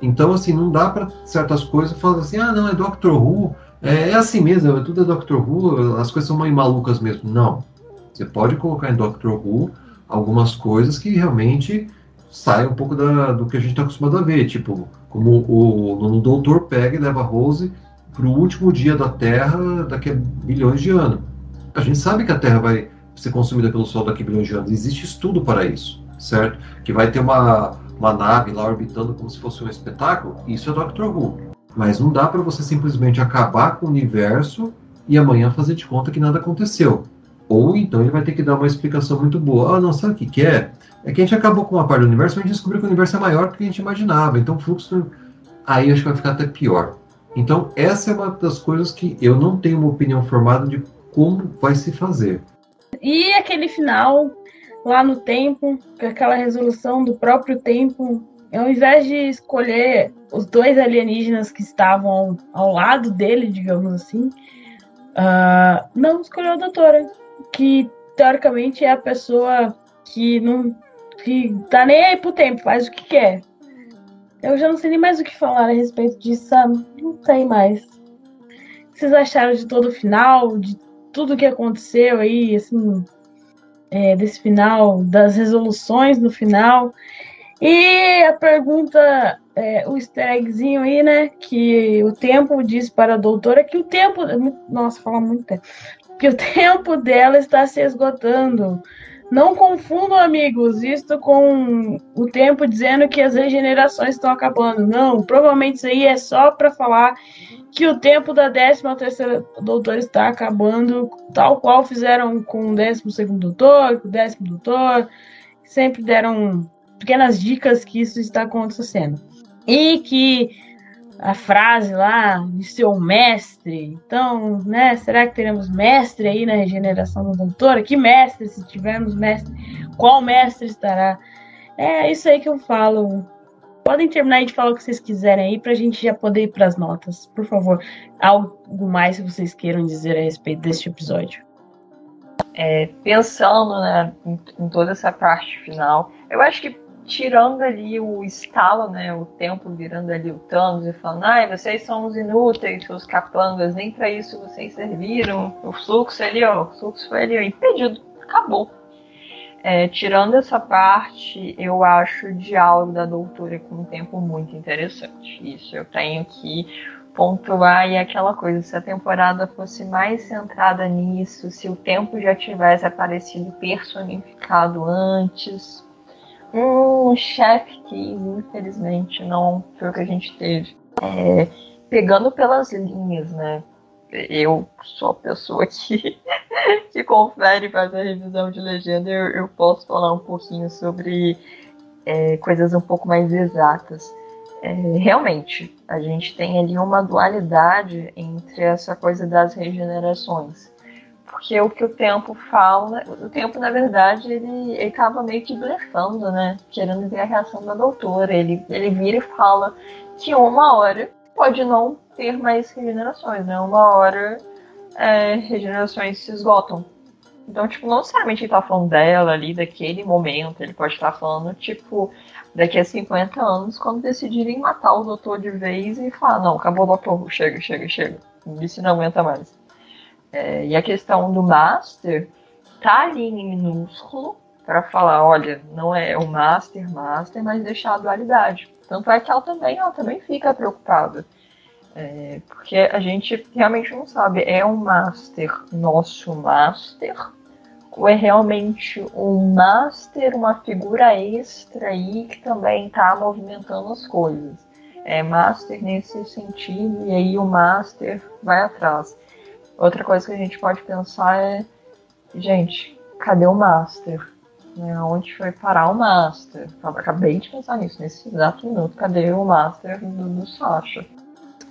Então, assim, não dá para certas coisas falar assim, ah, não, é Doctor Who, é, é assim mesmo, é, tudo é Doctor Who, as coisas são meio malucas mesmo. Não. Você pode colocar em Doctor Who algumas coisas que realmente saem um pouco da, do que a gente está acostumado a ver, tipo, como o, o doutor pega e leva Rose para o último dia da Terra daqui a bilhões de anos. A gente sabe que a Terra vai ser consumida pelo Sol daqui a bilhões de anos. Existe estudo para isso, certo? Que vai ter uma, uma nave lá orbitando como se fosse um espetáculo, isso é Doctor Who. Mas não dá para você simplesmente acabar com o universo e amanhã fazer de conta que nada aconteceu. Ou então ele vai ter que dar uma explicação muito boa. Ah, não, sabe o que, que é? É que a gente acabou com uma parte do universo, mas a gente descobriu que o universo é maior do que a gente imaginava. Então o fluxo. Aí acho que vai ficar até pior. Então, essa é uma das coisas que eu não tenho uma opinião formada de como vai se fazer. E aquele final lá no tempo, com aquela resolução do próprio tempo, ao invés de escolher os dois alienígenas que estavam ao lado dele, digamos assim, uh, não escolheu a doutora, que teoricamente é a pessoa que não que tá nem aí pro tempo, faz o que quer. Eu já não sei nem mais o que falar a respeito disso, sabe? Não sei mais. O que vocês acharam de todo o final, de tudo que aconteceu aí, assim, é, desse final, das resoluções no final. E a pergunta, é, o easter eggzinho aí, né? Que o tempo diz para a doutora que o tempo. Nossa, fala muito tempo. Que o tempo dela está se esgotando. Não confundam, amigos, isto com o tempo dizendo que as regenerações estão acabando. Não, provavelmente isso aí é só para falar que o tempo da 13 terceira doutor está acabando, tal qual fizeram com o 12 segundo doutor, com o décimo doutor, sempre deram pequenas dicas que isso está acontecendo. E que a frase lá de seu mestre. Então, né, será que teremos mestre aí na regeneração da doutora? Que mestre, se tivermos mestre, qual mestre estará? É isso aí que eu falo. Podem terminar de falar o que vocês quiserem aí pra gente já poder ir pras notas. Por favor, algo mais que vocês queiram dizer a respeito deste episódio. É, pensando né, em, em toda essa parte final, eu acho que tirando ali o escala, né, o tempo virando ali o Thanos e falando, ai, vocês são os inúteis, seus capangas, nem para isso vocês serviram, o fluxo ali, ó, o fluxo foi ali, ó, impedido, acabou. É, tirando essa parte, eu acho o diálogo da doutora com um tempo muito interessante. Isso eu tenho que pontuar e aquela coisa, se a temporada fosse mais centrada nisso, se o tempo já tivesse aparecido personificado antes, um chefe que, infelizmente, não foi o que a gente teve. É, pegando pelas linhas, né? Eu sou a pessoa que, que confere faz a revisão de legenda, eu, eu posso falar um pouquinho sobre é, coisas um pouco mais exatas. É, realmente, a gente tem ali uma dualidade entre essa coisa das regenerações porque o que o tempo fala, o tempo, na verdade, ele, ele tava meio que blefando, né? Querendo ver a reação da doutora. Ele, ele vira e fala que uma hora pode não ter mais regenerações, né? Uma hora é, regenerações se esgotam. Então, tipo, não necessariamente ele tá falando dela ali, daquele momento, ele pode estar falando, tipo, daqui a 50 anos, quando decidirem matar o doutor de vez e falar, não, acabou o doutor, chega, chega, chega. Isso não aguenta mais. É, e a questão do master tá ali em minúsculo para falar, olha, não é o master, master, mas deixar a dualidade. Tanto é que ela também, ela também fica preocupada. É, porque a gente realmente não sabe, é um master nosso master? Ou é realmente um master, uma figura extra aí que também está movimentando as coisas? É master nesse sentido, e aí o master vai atrás. Outra coisa que a gente pode pensar é, gente, cadê o Master? Né, onde foi parar o Master? Acabei de pensar nisso, nesse exato minuto, cadê o Master do, do Sasha?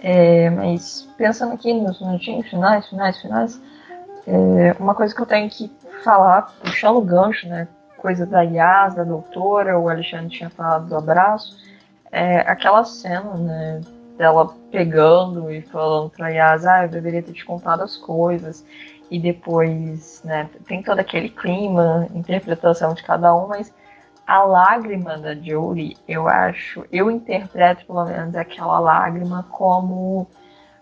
É, mas pensando aqui nos minutinhos finais, finais, finais, é, uma coisa que eu tenho que falar, puxando o gancho, né? Coisa da Yas, da doutora, o Alexandre tinha falado do abraço, é aquela cena, né? Dela pegando e falando pra Yas, ah, eu deveria ter te contado as coisas. E depois, né, tem todo aquele clima, interpretação de cada um, mas a lágrima da Jory, eu acho, eu interpreto pelo menos aquela lágrima como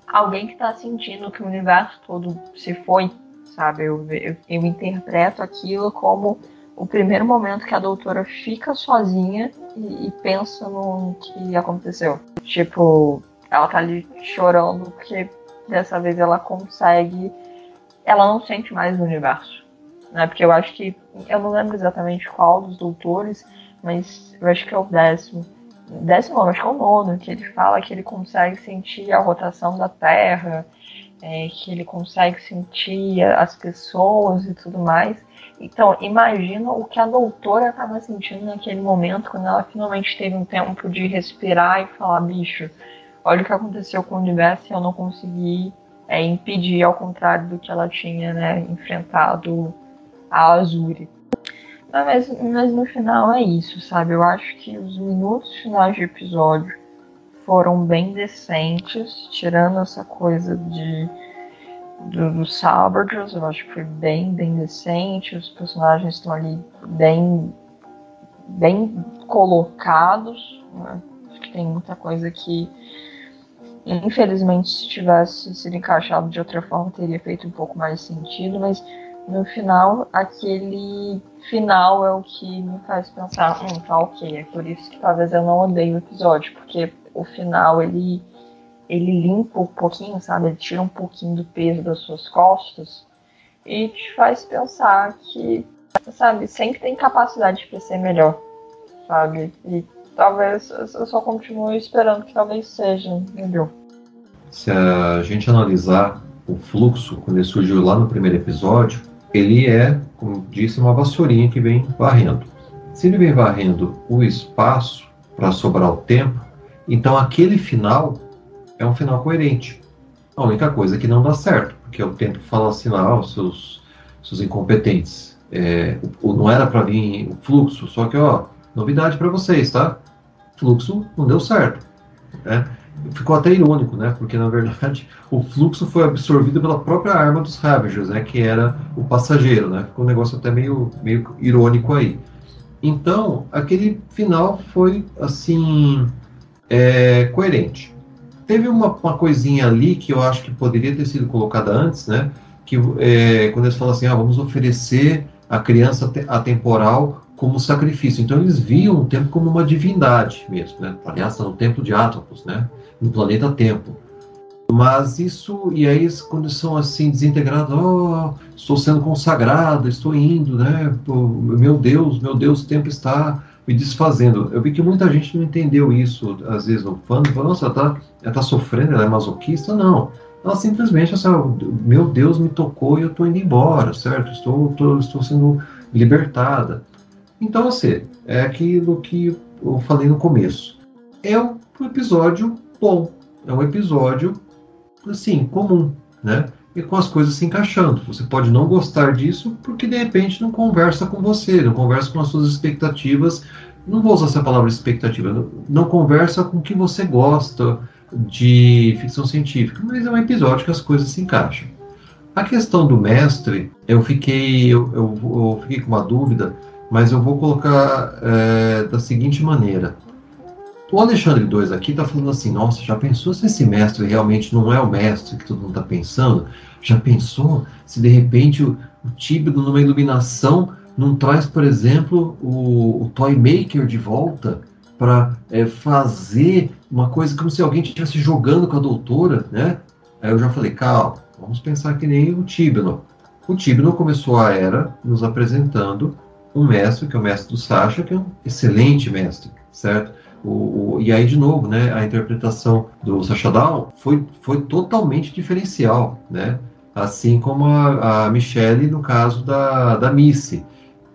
alguém que está sentindo que o universo todo se foi, sabe? Eu, eu, eu, interpreto aquilo como o primeiro momento que a doutora fica sozinha e, e pensa no que aconteceu. Tipo, ela tá ali chorando porque dessa vez ela consegue. Ela não sente mais o universo. Né? Porque eu acho que. Eu não lembro exatamente qual dos doutores, mas eu acho que é o décimo. Décimo, acho que é o nono, que ele fala que ele consegue sentir a rotação da Terra, é, que ele consegue sentir as pessoas e tudo mais. Então, imagina o que a doutora estava sentindo naquele momento, quando ela finalmente teve um tempo de respirar e falar: bicho, olha o que aconteceu com o universo e eu não consegui é, impedir, ao contrário do que ela tinha né, enfrentado a Azuri. Mas, mas no final é isso, sabe? Eu acho que os minutos finais de episódio foram bem decentes, tirando essa coisa de do, do eu acho que foi bem, bem decente, os personagens estão ali bem, bem colocados, né? acho que tem muita coisa que Infelizmente, se tivesse sido encaixado de outra forma, teria feito um pouco mais sentido, mas no final, aquele final é o que me faz pensar, hum, tá ok, é por isso que talvez eu não odeie o episódio, porque o final ele ele limpa um pouquinho, sabe? Ele tira um pouquinho do peso das suas costas e te faz pensar que sabe, sempre tem capacidade para ser melhor, sabe? E talvez eu só continue esperando que talvez seja melhor. Se a gente analisar o fluxo, quando ele surgiu lá no primeiro episódio, ele é, como disse, uma vassourinha que vem varrendo. Se ele vem varrendo o espaço para sobrar o tempo, então aquele final é um final coerente. A única coisa que não dá certo, porque o tempo fala assim lá, os seus, seus incompetentes. É, o, não era para vir o fluxo, só que, ó, novidade para vocês, tá? Fluxo não deu certo. Né? ficou até irônico, né? Porque na verdade o fluxo foi absorvido pela própria arma dos Ravagers, né? Que era o passageiro, né? Ficou um negócio até meio, meio irônico aí. Então aquele final foi assim é, coerente. Teve uma, uma coisinha ali que eu acho que poderia ter sido colocada antes, né? Que é, quando eles falam assim, ah, vamos oferecer a criança atemporal como sacrifício. Então eles viam o tempo como uma divindade mesmo, né? Aliás, no templo de Atropos, né? no planeta Tempo. Mas isso, e aí quando são assim desintegrados, oh, estou sendo consagrado, estou indo, né? Meu Deus, meu Deus, o tempo está me desfazendo. Eu vi que muita gente não entendeu isso, às vezes no fã, falou, nossa, ela está ela tá sofrendo, ela é masoquista? Não. Ela simplesmente, assim, meu Deus me tocou e eu estou indo embora, certo? Estou, estou, estou sendo libertada. Então, assim, é aquilo que eu falei no começo. É um episódio bom. É um episódio, assim, comum, né? E com as coisas se encaixando. Você pode não gostar disso porque de repente não conversa com você, não conversa com as suas expectativas. Não vou usar essa palavra expectativa, não, não conversa com o que você gosta de ficção científica, mas é um episódio que as coisas se encaixam. A questão do mestre, eu fiquei, eu, eu, eu fiquei com uma dúvida, mas eu vou colocar é, da seguinte maneira. O Alexandre 2 aqui está falando assim: nossa, já pensou se esse mestre realmente não é o mestre que todo mundo está pensando? Já pensou se de repente o, o numa iluminação, não traz, por exemplo, o, o Toy Maker de volta para é, fazer uma coisa como se alguém estivesse jogando com a doutora, né? Aí eu já falei: calma, vamos pensar que nem o Tíbido. O Tíbido começou a era nos apresentando um mestre, que é o mestre do Sasha, que é um excelente mestre, certo? O, o, e aí, de novo, né, a interpretação do Sacha Down foi, foi totalmente diferencial, né? Assim como a, a Michelle no caso da, da Missy.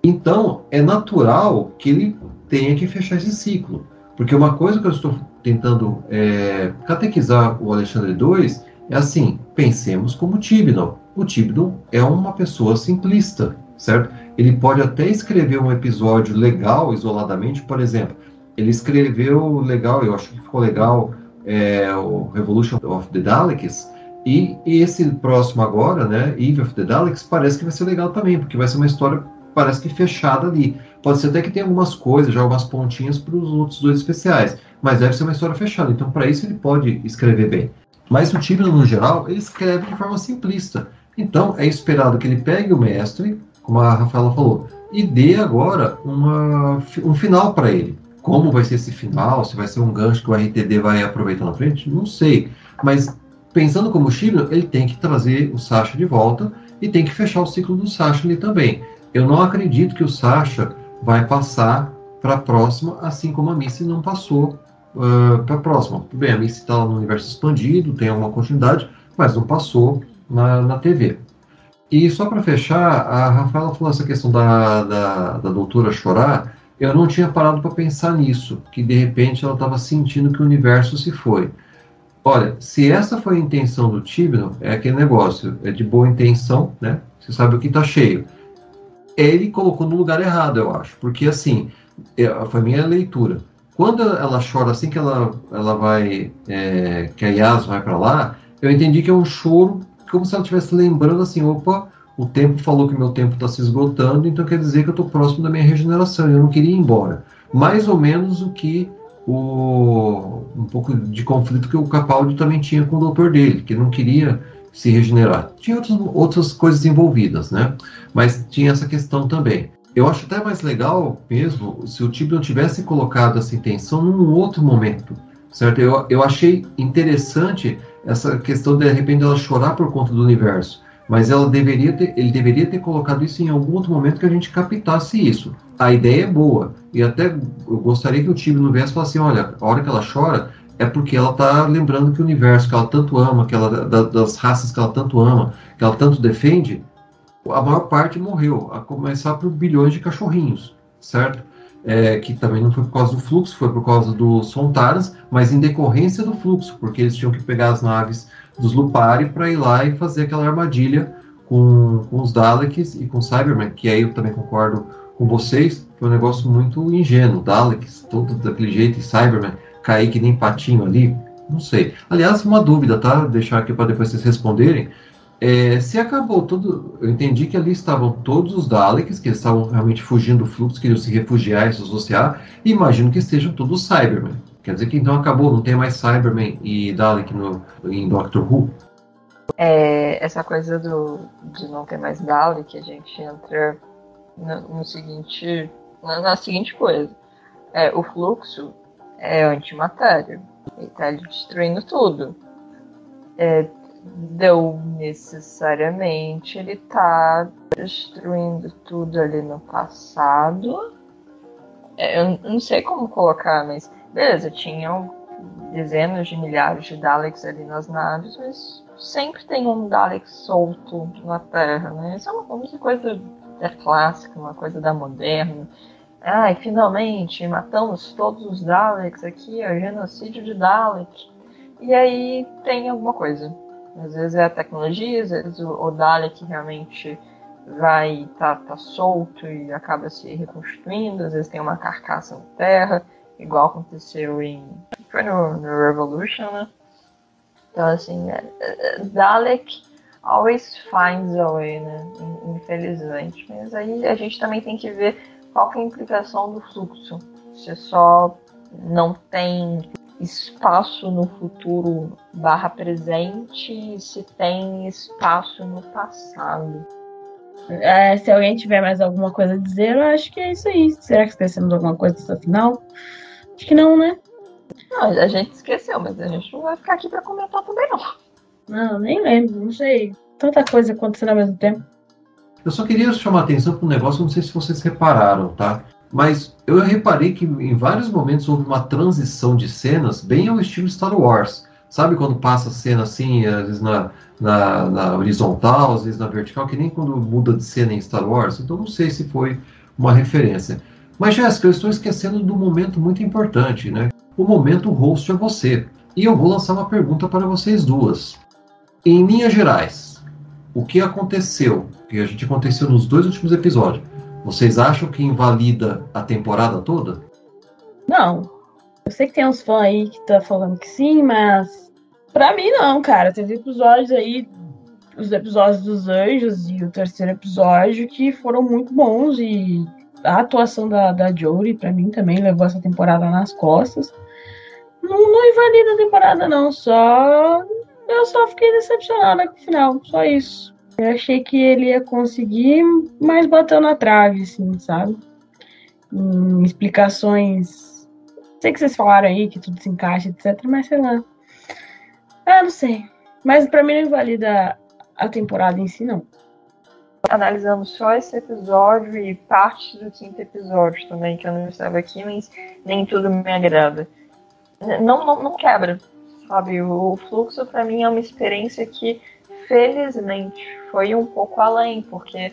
Então, é natural que ele tenha que fechar esse ciclo. Porque uma coisa que eu estou tentando é, catequizar o Alexandre II é assim: pensemos como Tibnon. O Tibnon é uma pessoa simplista, certo? Ele pode até escrever um episódio legal isoladamente, por exemplo, ele escreveu legal, eu acho que ficou legal, é, o Revolution of the Daleks, e esse próximo agora, né, Eve of the Daleks, parece que vai ser legal também, porque vai ser uma história, parece que fechada ali. Pode ser até que tenha algumas coisas, já algumas pontinhas para os outros dois especiais, mas deve ser uma história fechada, então para isso ele pode escrever bem. Mas o Tibno, no geral, ele escreve de forma simplista. Então é esperado que ele pegue o mestre, como a Rafaela falou, e dê agora uma, um final para ele. Como vai ser esse final? Se vai ser um gancho que o RTD vai aproveitar na frente? Não sei. Mas pensando como Chibnall, ele tem que trazer o Sasha de volta e tem que fechar o ciclo do Sasha ali também. Eu não acredito que o Sasha vai passar para a próxima, assim como a Missy não passou uh, para a próxima. Tudo bem, a Missy está no universo expandido, tem alguma continuidade, mas não passou na, na TV. E só para fechar, a Rafaela falou essa questão da, da, da doutora chorar eu não tinha parado para pensar nisso, que de repente ela estava sentindo que o universo se foi. Olha, se essa foi a intenção do Tibno, é aquele negócio, é de boa intenção, né? Você sabe o que está cheio. Ele colocou no lugar errado, eu acho, porque assim, é, foi minha leitura. Quando ela chora assim que ela, ela vai, é, que a Yas vai para lá, eu entendi que é um choro como se ela estivesse lembrando assim, opa, o tempo falou que meu tempo está se esgotando, então quer dizer que eu estou próximo da minha regeneração, eu não queria ir embora. Mais ou menos o que o, um pouco de conflito que o Capaldi também tinha com o doutor dele, que não queria se regenerar. Tinha outras, outras coisas envolvidas, né? Mas tinha essa questão também. Eu acho até mais legal mesmo se o Tibio tivesse colocado essa intenção num outro momento, certo? Eu, eu achei interessante essa questão de, de repente ela chorar por conta do universo mas ela deveria ter, ele deveria ter colocado isso em algum outro momento que a gente captasse isso. A ideia é boa, e até eu gostaria que o time no verso falasse assim, olha, a hora que ela chora é porque ela está lembrando que o universo que ela tanto ama, que ela, da, das raças que ela tanto ama, que ela tanto defende, a maior parte morreu, a começar por bilhões de cachorrinhos, certo? É, que também não foi por causa do fluxo, foi por causa dos Sontaras, mas em decorrência do fluxo, porque eles tinham que pegar as naves dos Lupari para ir lá e fazer aquela armadilha com, com os Daleks e com Cybermen, que aí eu também concordo com vocês, foi um negócio muito ingênuo. Daleks, todo daquele jeito, e Cybermen cair que nem patinho ali, não sei. Aliás, uma dúvida, tá? Deixar aqui para depois vocês responderem. É, se acabou tudo, eu entendi que ali estavam todos os Daleks, que estavam realmente fugindo do fluxo, queriam se refugiar e se associar, e imagino que estejam todos os Cybermen. Quer dizer que então acabou, não tem mais Cybermen e Dalek no, em Doctor Who? É, essa coisa do, de não ter mais Dalek, a gente entra no, no seguinte, na, na, seguinte coisa. É, o fluxo é antimatéria. Ele está destruindo tudo. É, não necessariamente ele está destruindo tudo ali no passado. É, eu não sei como colocar, mas beleza, tinham dezenas de milhares de Daleks ali nas naves, mas sempre tem um Dalek solto na Terra, né? Isso é uma, uma coisa da clássica, uma coisa da moderna. Ai, finalmente, matamos todos os Daleks aqui, é o genocídio de Dalek. E aí tem alguma coisa. Às vezes é a tecnologia, às vezes o, o Dalek realmente vai tá, tá solto e acaba se reconstruindo, às vezes tem uma carcaça na Terra, igual aconteceu em. Foi no, no Revolution, né? Então assim, é, é, Dalek always finds a way, né? Infelizmente. Mas aí a gente também tem que ver qual que é a implicação do fluxo. Se só não tem espaço no futuro barra presente, se tem espaço no passado. É, se alguém tiver mais alguma coisa a dizer, eu acho que é isso aí. Será que esquecemos alguma coisa no final? Acho que não, né? Não, a gente esqueceu, mas a gente não vai ficar aqui para comentar também, não. Não, nem lembro, não sei. Tanta coisa acontecendo ao mesmo tempo. Eu só queria chamar a atenção para um negócio, não sei se vocês repararam, tá? Mas eu reparei que em vários momentos houve uma transição de cenas bem ao estilo Star Wars. Sabe quando passa a cena assim, às vezes na, na, na, horizontal, às vezes na vertical, que nem quando muda de cena em Star Wars? Então não sei se foi uma referência. Mas, Jéssica, eu estou esquecendo do momento muito importante, né? O momento host é você. E eu vou lançar uma pergunta para vocês duas. Em linhas gerais, o que aconteceu, que a gente aconteceu nos dois últimos episódios, vocês acham que invalida a temporada toda? Não. Eu sei que tem uns fãs aí que tá falando que sim, mas pra mim não, cara. Teve episódios aí, os episódios dos Anjos e o terceiro episódio que foram muito bons e a atuação da, da Jory, pra mim, também levou essa temporada nas costas. Não, não invalida a temporada, não. Só. Eu só fiquei decepcionada com o final. Só isso. Eu achei que ele ia conseguir, mas bateu na trave, assim, sabe? Explicações. Sei que vocês falaram aí que tudo se encaixa, etc. Mas sei lá. Ah, não sei. Mas pra mim não invalida a temporada em si, não analisando só esse episódio e parte do quinto episódio também, que eu não estava aqui, mas nem tudo me agrada. Não, não, não quebra, sabe? O fluxo para mim é uma experiência que, felizmente, foi um pouco além, porque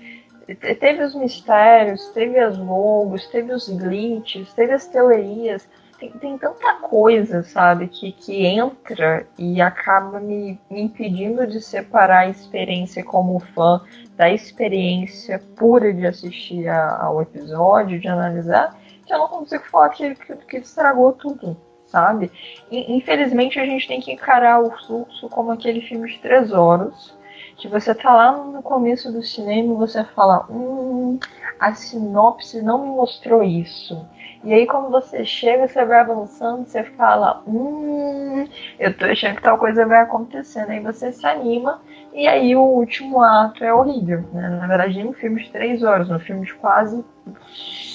teve os mistérios, teve as logos, teve os glitches, teve as teorias, tem, tem tanta coisa, sabe, que, que entra e acaba me, me impedindo de separar a experiência como fã da experiência pura de assistir a, ao episódio, de analisar, que eu não consigo falar que, que, que estragou tudo, sabe? E, infelizmente a gente tem que encarar o fluxo como aquele filme de três horas, que você tá lá no começo do cinema e você fala, hum, a sinopse não me mostrou isso. E aí, quando você chega, você vai avançando, você fala, hum, eu tô achando que tal coisa vai acontecendo. Aí você se anima, e aí o último ato é horrível. Né? Na verdade, em um filme de três horas, um filme de quase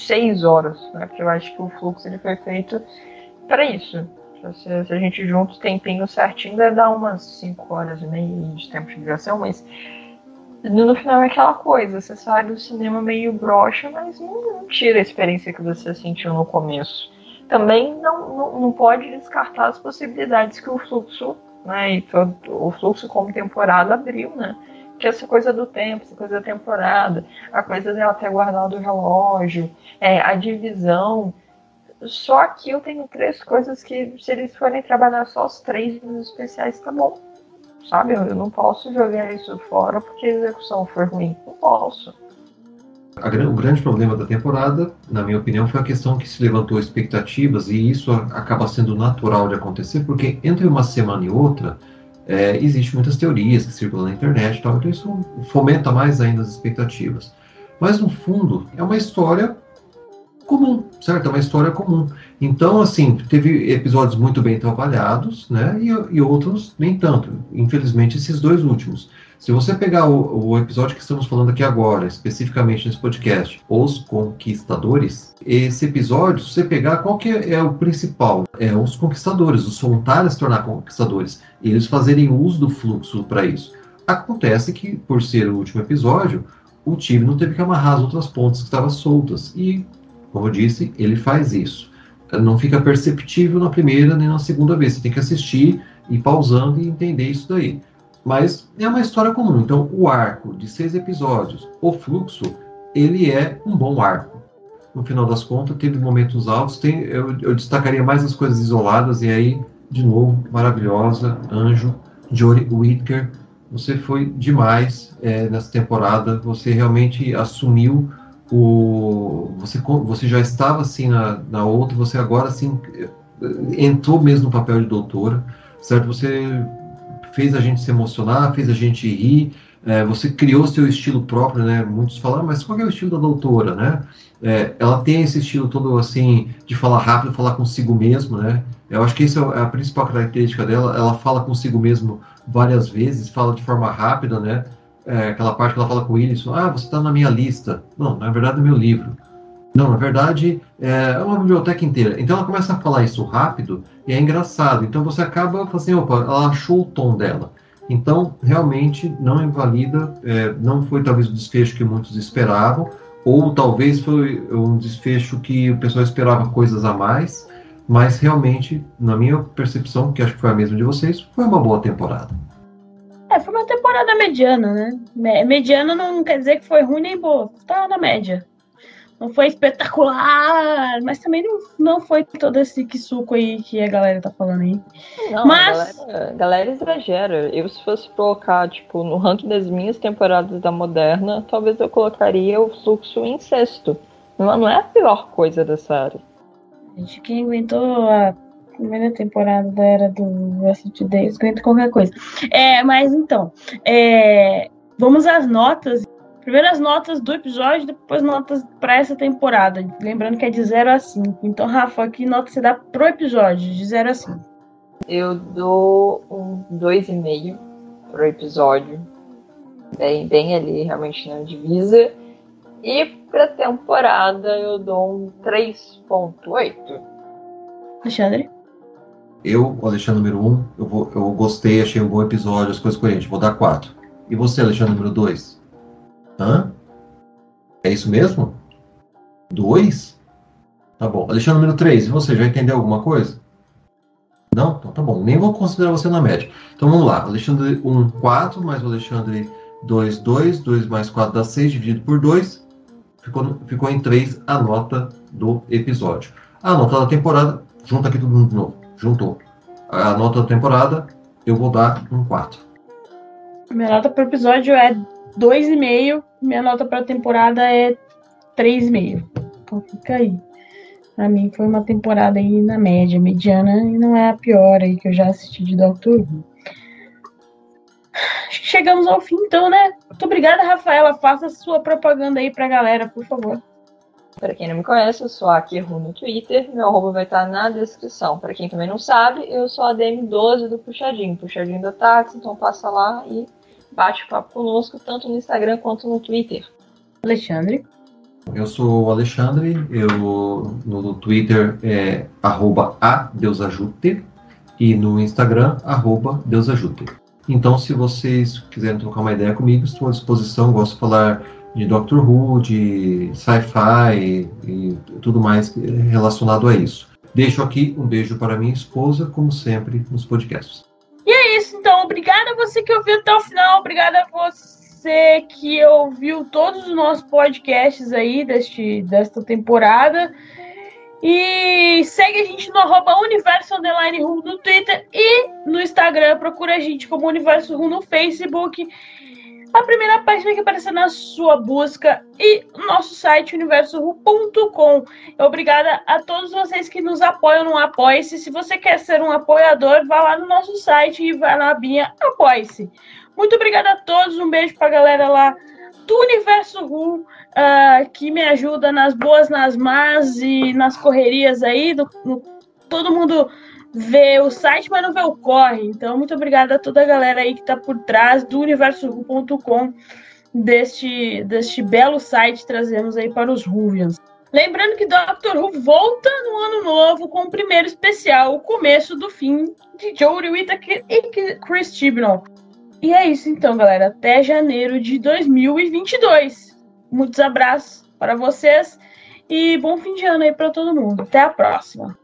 seis horas, né? Porque eu acho que o fluxo ele foi feito para isso. Se, se, a gente junta o tempinho certinho, deve dar umas cinco horas e meia de tempo de duração, mas no final é aquela coisa, você sai do cinema meio broxa, mas não, não, tira a experiência que você sentiu no começo. Também não, não, não pode descartar as possibilidades que o fluxo, né, e todo, o fluxo como temporada abriu, né? Que essa coisa do tempo, essa coisa da temporada, a coisa dela ter guardado o relógio, é, a divisão. Só que eu tenho três coisas que, se eles forem trabalhar só os três nos especiais, tá bom sabe? Eu não posso jogar isso fora porque a execução foi ruim. Não posso. o grande problema da temporada, na minha opinião, foi a questão que se levantou expectativas e isso acaba sendo natural de acontecer, porque entre uma semana e outra é, existem muitas teorias que circulam na internet tal, então isso fomenta mais ainda as expectativas. Mas no fundo, é uma história comum, certo? É uma história comum. Então, assim, teve episódios muito bem trabalhados, né? E, e outros nem tanto. Infelizmente, esses dois últimos. Se você pegar o, o, episódio que estamos falando aqui agora, especificamente nesse podcast, Os Conquistadores, esse episódio, se você pegar, qual que é, é o principal? É os conquistadores, os voluntários se tornar conquistadores, eles fazerem uso do fluxo para isso. Acontece que, por ser o último episódio, o time não teve que amarrar as outras pontas que estavam soltas. E como eu disse, ele faz isso. Não fica perceptível na primeira nem na segunda vez. Você tem que assistir e pausando e entender isso daí. Mas é uma história comum. Então, o arco de seis episódios, o fluxo, ele é um bom arco. No final das contas, teve momentos altos. Tem, eu, eu destacaria mais as coisas isoladas. E aí, de novo, maravilhosa, Anjo, Jory Whittaker. Você foi demais é, nessa temporada. Você realmente assumiu o, você, você já estava assim na, na outra, você agora assim entrou mesmo no papel de doutora, certo? Você fez a gente se emocionar, fez a gente rir, é, você criou seu estilo próprio, né? Muitos falam, ah, mas qual é o estilo da doutora, né? É, ela tem esse estilo todo assim de falar rápido, falar consigo mesmo, né? Eu acho que essa é a principal característica dela. Ela fala consigo mesmo várias vezes, fala de forma rápida, né? É, aquela parte que ela fala com o Willis, ah, você está na minha lista. Não, na verdade é meu livro. Não, na verdade é uma biblioteca inteira. Então ela começa a falar isso rápido e é engraçado. Então você acaba assim, opa, ela achou o tom dela. Então realmente não invalida, é, não foi talvez o desfecho que muitos esperavam, ou talvez foi um desfecho que o pessoal esperava coisas a mais, mas realmente, na minha percepção, que acho que foi a mesma de vocês, foi uma boa temporada. É, foi uma temporada mediana, né? Mediana não quer dizer que foi ruim nem boa. Tá na média. Não foi espetacular, mas também não, não foi todo esse que suco aí que a galera tá falando aí. Não, mas... a galera, a galera exagera. Eu, se fosse colocar, tipo, no ranking das minhas temporadas da Moderna, talvez eu colocaria o fluxo em sexto. Não, não é a pior coisa da série. Gente, quem aguentou a primeira temporada da era do Resident Days, aguenta qualquer coisa. É, mas então, é, vamos às notas. Primeiro as notas do episódio, depois notas para essa temporada. Lembrando que é de 0 a 5. Então, Rafa, que nota você dá pro episódio, de 0 a 5? Eu dou um 2,5 pro episódio. Bem, bem ali, realmente na divisa. E pra temporada eu dou um 3,8. Alexandre? Eu, Alexandre número 1, um, eu, eu gostei, achei um bom episódio, as coisas coerentes. Vou dar 4. E você, Alexandre número 2? Hã? É isso mesmo? 2? Tá bom. Alexandre número 3, e você, já entendeu alguma coisa? Não? Então tá bom. Nem vou considerar você na média. Então vamos lá. Alexandre 1, 4, mais Alexandre 2, 2. 2 mais 4 dá 6, dividido por 2. Ficou, ficou em 3 a nota do episódio. A nota da temporada, junta aqui tudo de novo juntou a nota da temporada, eu vou dar um 4. Minha nota para o episódio é 2,5. Minha nota para a temporada é 3,5. Então fica aí. Pra mim foi uma temporada aí na média, mediana, e não é a pior aí que eu já assisti de Doctor Who. Acho que chegamos ao fim, então, né? Muito obrigada, Rafaela. Faça sua propaganda aí pra galera, por favor. Para quem não me conhece, eu sou a Kiru no Twitter, meu arroba vai estar na descrição. Para quem também não sabe, eu sou a DM12 do Puxadinho, Puxadinho do Táxi, então passa lá e bate papo conosco, tanto no Instagram quanto no Twitter. Alexandre. Eu sou o Alexandre, eu no Twitter é arroba adeusajute e no Instagram, arroba deusajute. Então, se vocês quiserem trocar uma ideia comigo, estou à disposição. Gosto de falar de Doctor Who, de sci-fi e, tudo mais relacionado a isso. Deixo aqui um beijo para minha esposa, como sempre, nos podcasts. E é isso, então. Obrigada a você que ouviu até o final. Obrigada a você que ouviu todos os nossos podcasts aí deste, desta temporada. E segue a gente no arroba Universo Underline no Twitter e no Instagram. Procura a gente como Universo Ru no Facebook. A primeira página que aparecer na sua busca e nosso site universoru.com. Obrigada a todos vocês que nos apoiam no Apoia-se. Se você quer ser um apoiador, vá lá no nosso site e vá na abinha Apoie-se. Muito obrigada a todos. Um beijo pra galera lá do Universo Ru, uh, que me ajuda nas boas, nas más e nas correrias aí. Do, no, todo mundo vê o site, mas não vê o corre. Então, muito obrigada a toda a galera aí que está por trás do universoru.com deste, deste belo site trazemos aí para os Ruvians. Lembrando que Doctor Who volta no ano novo com o primeiro especial, o começo do fim de Jodie Whittaker e Chris Chibnall. E é isso então, galera. Até janeiro de 2022. Muitos abraços para vocês e bom fim de ano aí para todo mundo. Até a próxima.